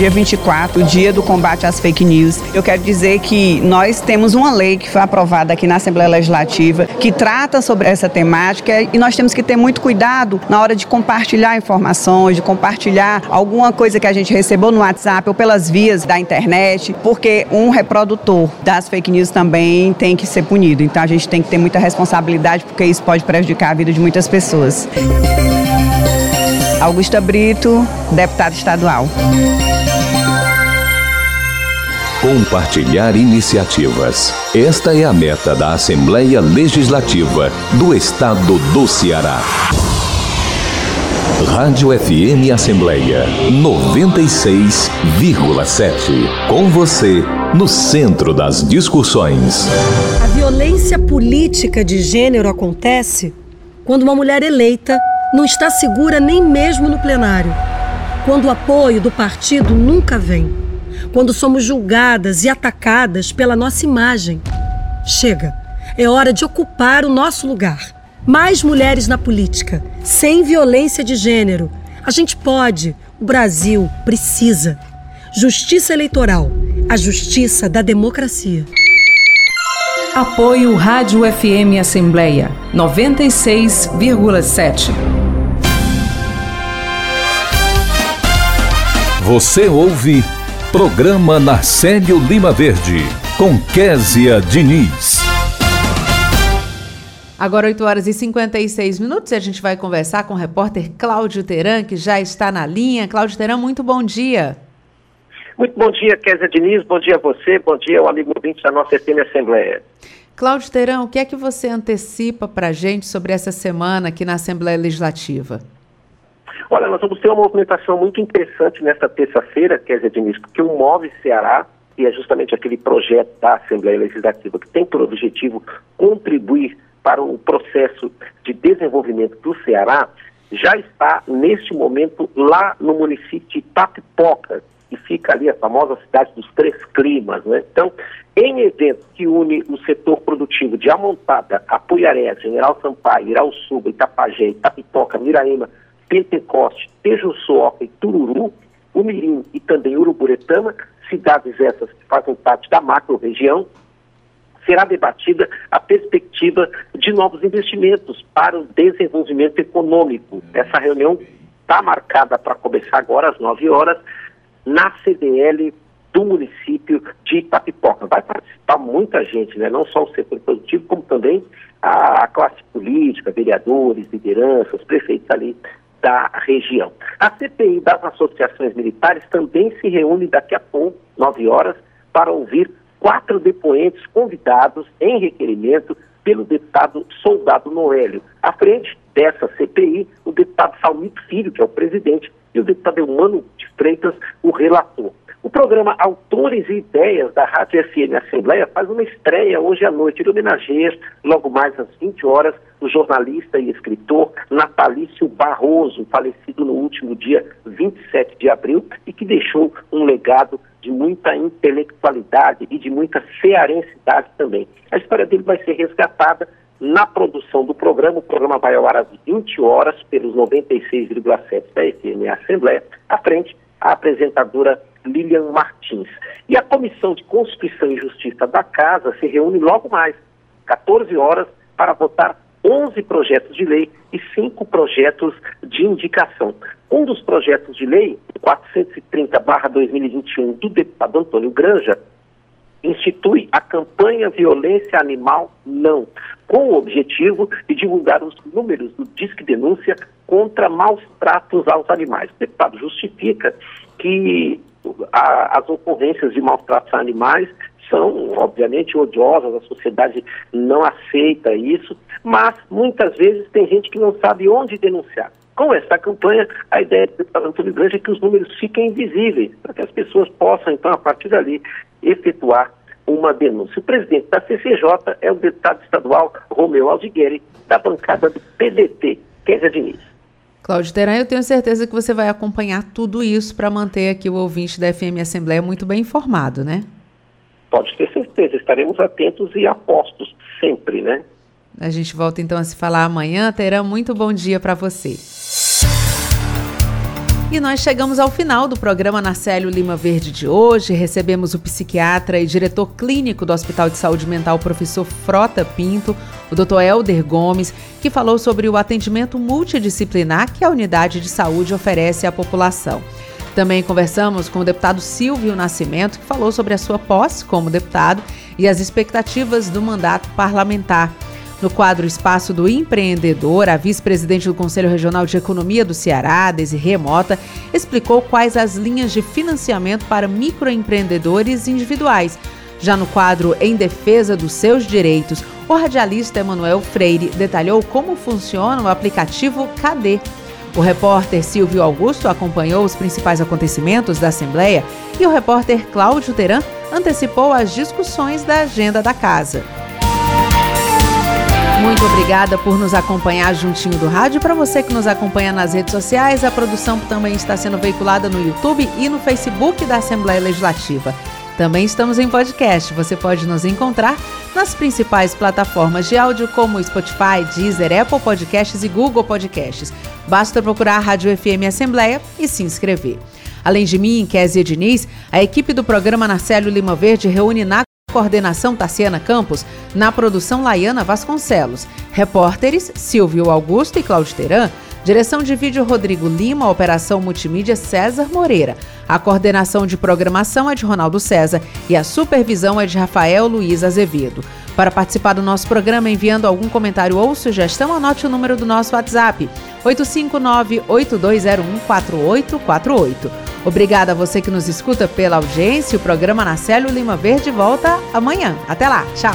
Speaker 18: dia 24, o dia do combate às fake news. Eu quero dizer que nós temos uma lei que foi aprovada aqui na Assembleia Legislativa que trata sobre essa temática e nós temos que ter muito cuidado na hora de compartilhar informações, de compartilhar alguma coisa que a gente recebeu no WhatsApp ou pelas vias da internet, porque um reprodutor das fake news também tem que ser punido. Então a gente tem que ter muita responsabilidade porque isso pode prejudicar a vida de muitas pessoas. Augusta Brito, deputada estadual.
Speaker 19: Compartilhar iniciativas. Esta é a meta da Assembleia Legislativa do Estado do Ceará. Rádio FM Assembleia 96,7. Com você, no centro das discussões.
Speaker 20: A violência política de gênero acontece quando uma mulher eleita não está segura nem mesmo no plenário, quando o apoio do partido nunca vem quando somos julgadas e atacadas pela nossa imagem. Chega, é hora de ocupar o nosso lugar. Mais mulheres na política, sem violência de gênero. A gente pode, o Brasil precisa. Justiça eleitoral, a justiça da democracia.
Speaker 15: Apoio Rádio FM Assembleia 96,7.
Speaker 13: Você ouve Programa Narcélio Lima Verde, com Késia Diniz.
Speaker 2: Agora 8 horas e 56 minutos e a gente vai conversar com o repórter Cláudio Teran, que já está na linha. Cláudio Teran, muito bom dia.
Speaker 21: Muito bom dia, Késia Diniz, bom dia a você, bom dia ao amigo ouvinte da nossa FM Assembleia.
Speaker 2: Cláudio Teran, o que é que você antecipa para a gente sobre essa semana aqui na Assembleia Legislativa?
Speaker 21: Olha, nós vamos ter uma movimentação muito interessante nesta terça-feira, dizer, Diniz, porque o Move Ceará, que é justamente aquele projeto da Assembleia Legislativa que tem por objetivo contribuir para o processo de desenvolvimento do Ceará, já está neste momento lá no município de Tapipoca, que fica ali a famosa cidade dos três climas. Né? Então, em evento que une o setor produtivo de Amontada, Apuiaré, General Sampaio, Irauçuba, Itapajé, Itapipoca, Miraíma, Pentecoste, Tejuçoca e Tururu, Umirim e também Uruburetama, cidades essas que fazem parte da macro-região, será debatida a perspectiva de novos investimentos para o desenvolvimento econômico. Essa reunião está marcada para começar agora às 9 horas na CDL do município de Itapipoca. Vai participar muita gente, né? não só o setor produtivo, como também a classe política, vereadores, lideranças, prefeitos ali da região. A CPI das associações militares também se reúne daqui a pouco, nove horas, para ouvir quatro depoentes convidados em requerimento pelo deputado Soldado Noélio. À frente dessa CPI, o deputado Salmito Filho, que é o presidente, e o deputado Eumano de Freitas, o relator. O programa Autores e Ideias da Rádio FM Assembleia faz uma estreia hoje à noite. Ele homenageia, logo mais às 20 horas, o jornalista e escritor Natalício Barroso, falecido no último dia 27 de abril e que deixou um legado de muita intelectualidade e de muita cearensidade também. A história dele vai ser resgatada na produção do programa. O programa vai ao ar às 20 horas pelos 96,7 da FM Assembleia. À frente, a apresentadora Lilian Martins. E a Comissão de Constituição e Justiça da Casa se reúne logo mais, 14 horas, para votar 11 projetos de lei e 5 projetos de indicação. Um dos projetos de lei, 430-2021, do deputado Antônio Granja, institui a campanha Violência Animal Não, com o objetivo de divulgar os números do Disque Denúncia contra maus tratos aos animais. O deputado justifica que a, as ocorrências de maus tratos a animais são, obviamente, odiosas, a sociedade não aceita isso, mas muitas vezes tem gente que não sabe onde denunciar. Com essa campanha, a ideia do Antônio Grande é que os números fiquem invisíveis, para que as pessoas possam, então, a partir dali, efetuar uma denúncia. O presidente da CCJ é o deputado estadual Romeu Aldigueri, da bancada do PDT, Kézia Diniz.
Speaker 2: Cláudio Teran, eu tenho certeza que você vai acompanhar tudo isso para manter aqui o ouvinte da FM Assembleia muito bem informado, né?
Speaker 21: Pode ter certeza, estaremos atentos e apostos sempre, né?
Speaker 2: A gente volta então a se falar amanhã. Teran, muito bom dia para você. E nós chegamos ao final do programa Narcélio Lima Verde de hoje. Recebemos o psiquiatra e diretor clínico do Hospital de Saúde Mental, professor Frota Pinto, o Dr. Helder Gomes, que falou sobre o atendimento multidisciplinar que a unidade de saúde oferece à população. Também conversamos com o deputado Silvio Nascimento, que falou sobre a sua posse como deputado e as expectativas do mandato parlamentar. No quadro Espaço do Empreendedor, a vice-presidente do Conselho Regional de Economia do Ceará, Desirê Mota, explicou quais as linhas de financiamento para microempreendedores individuais. Já no quadro Em Defesa dos Seus Direitos, o radialista Emanuel Freire detalhou como funciona o aplicativo Cadê. O repórter Silvio Augusto acompanhou os principais acontecimentos da Assembleia e o repórter Cláudio Teran antecipou as discussões da agenda da casa. Muito obrigada por nos acompanhar juntinho do rádio. Para você que nos acompanha nas redes sociais, a produção também está sendo veiculada no YouTube e no Facebook da Assembleia Legislativa. Também estamos em podcast. Você pode nos encontrar nas principais plataformas de áudio como Spotify, Deezer, Apple Podcasts e Google Podcasts. Basta procurar a Rádio FM Assembleia e se inscrever. Além de mim, Kézia Diniz, a equipe do programa Narcélio Lima Verde reúne na Coordenação Tassiana Campos, na produção Laiana Vasconcelos. Repórteres Silvio Augusto e Cláudio Teran. Direção de vídeo Rodrigo Lima, operação multimídia César Moreira. A coordenação de programação é de Ronaldo César e a supervisão é de Rafael Luiz Azevedo. Para participar do nosso programa enviando algum comentário ou sugestão, anote o número do nosso WhatsApp: 859-8201-4848. Obrigada a você que nos escuta pela audiência. O programa Nacélio Lima Verde volta amanhã. Até lá. Tchau.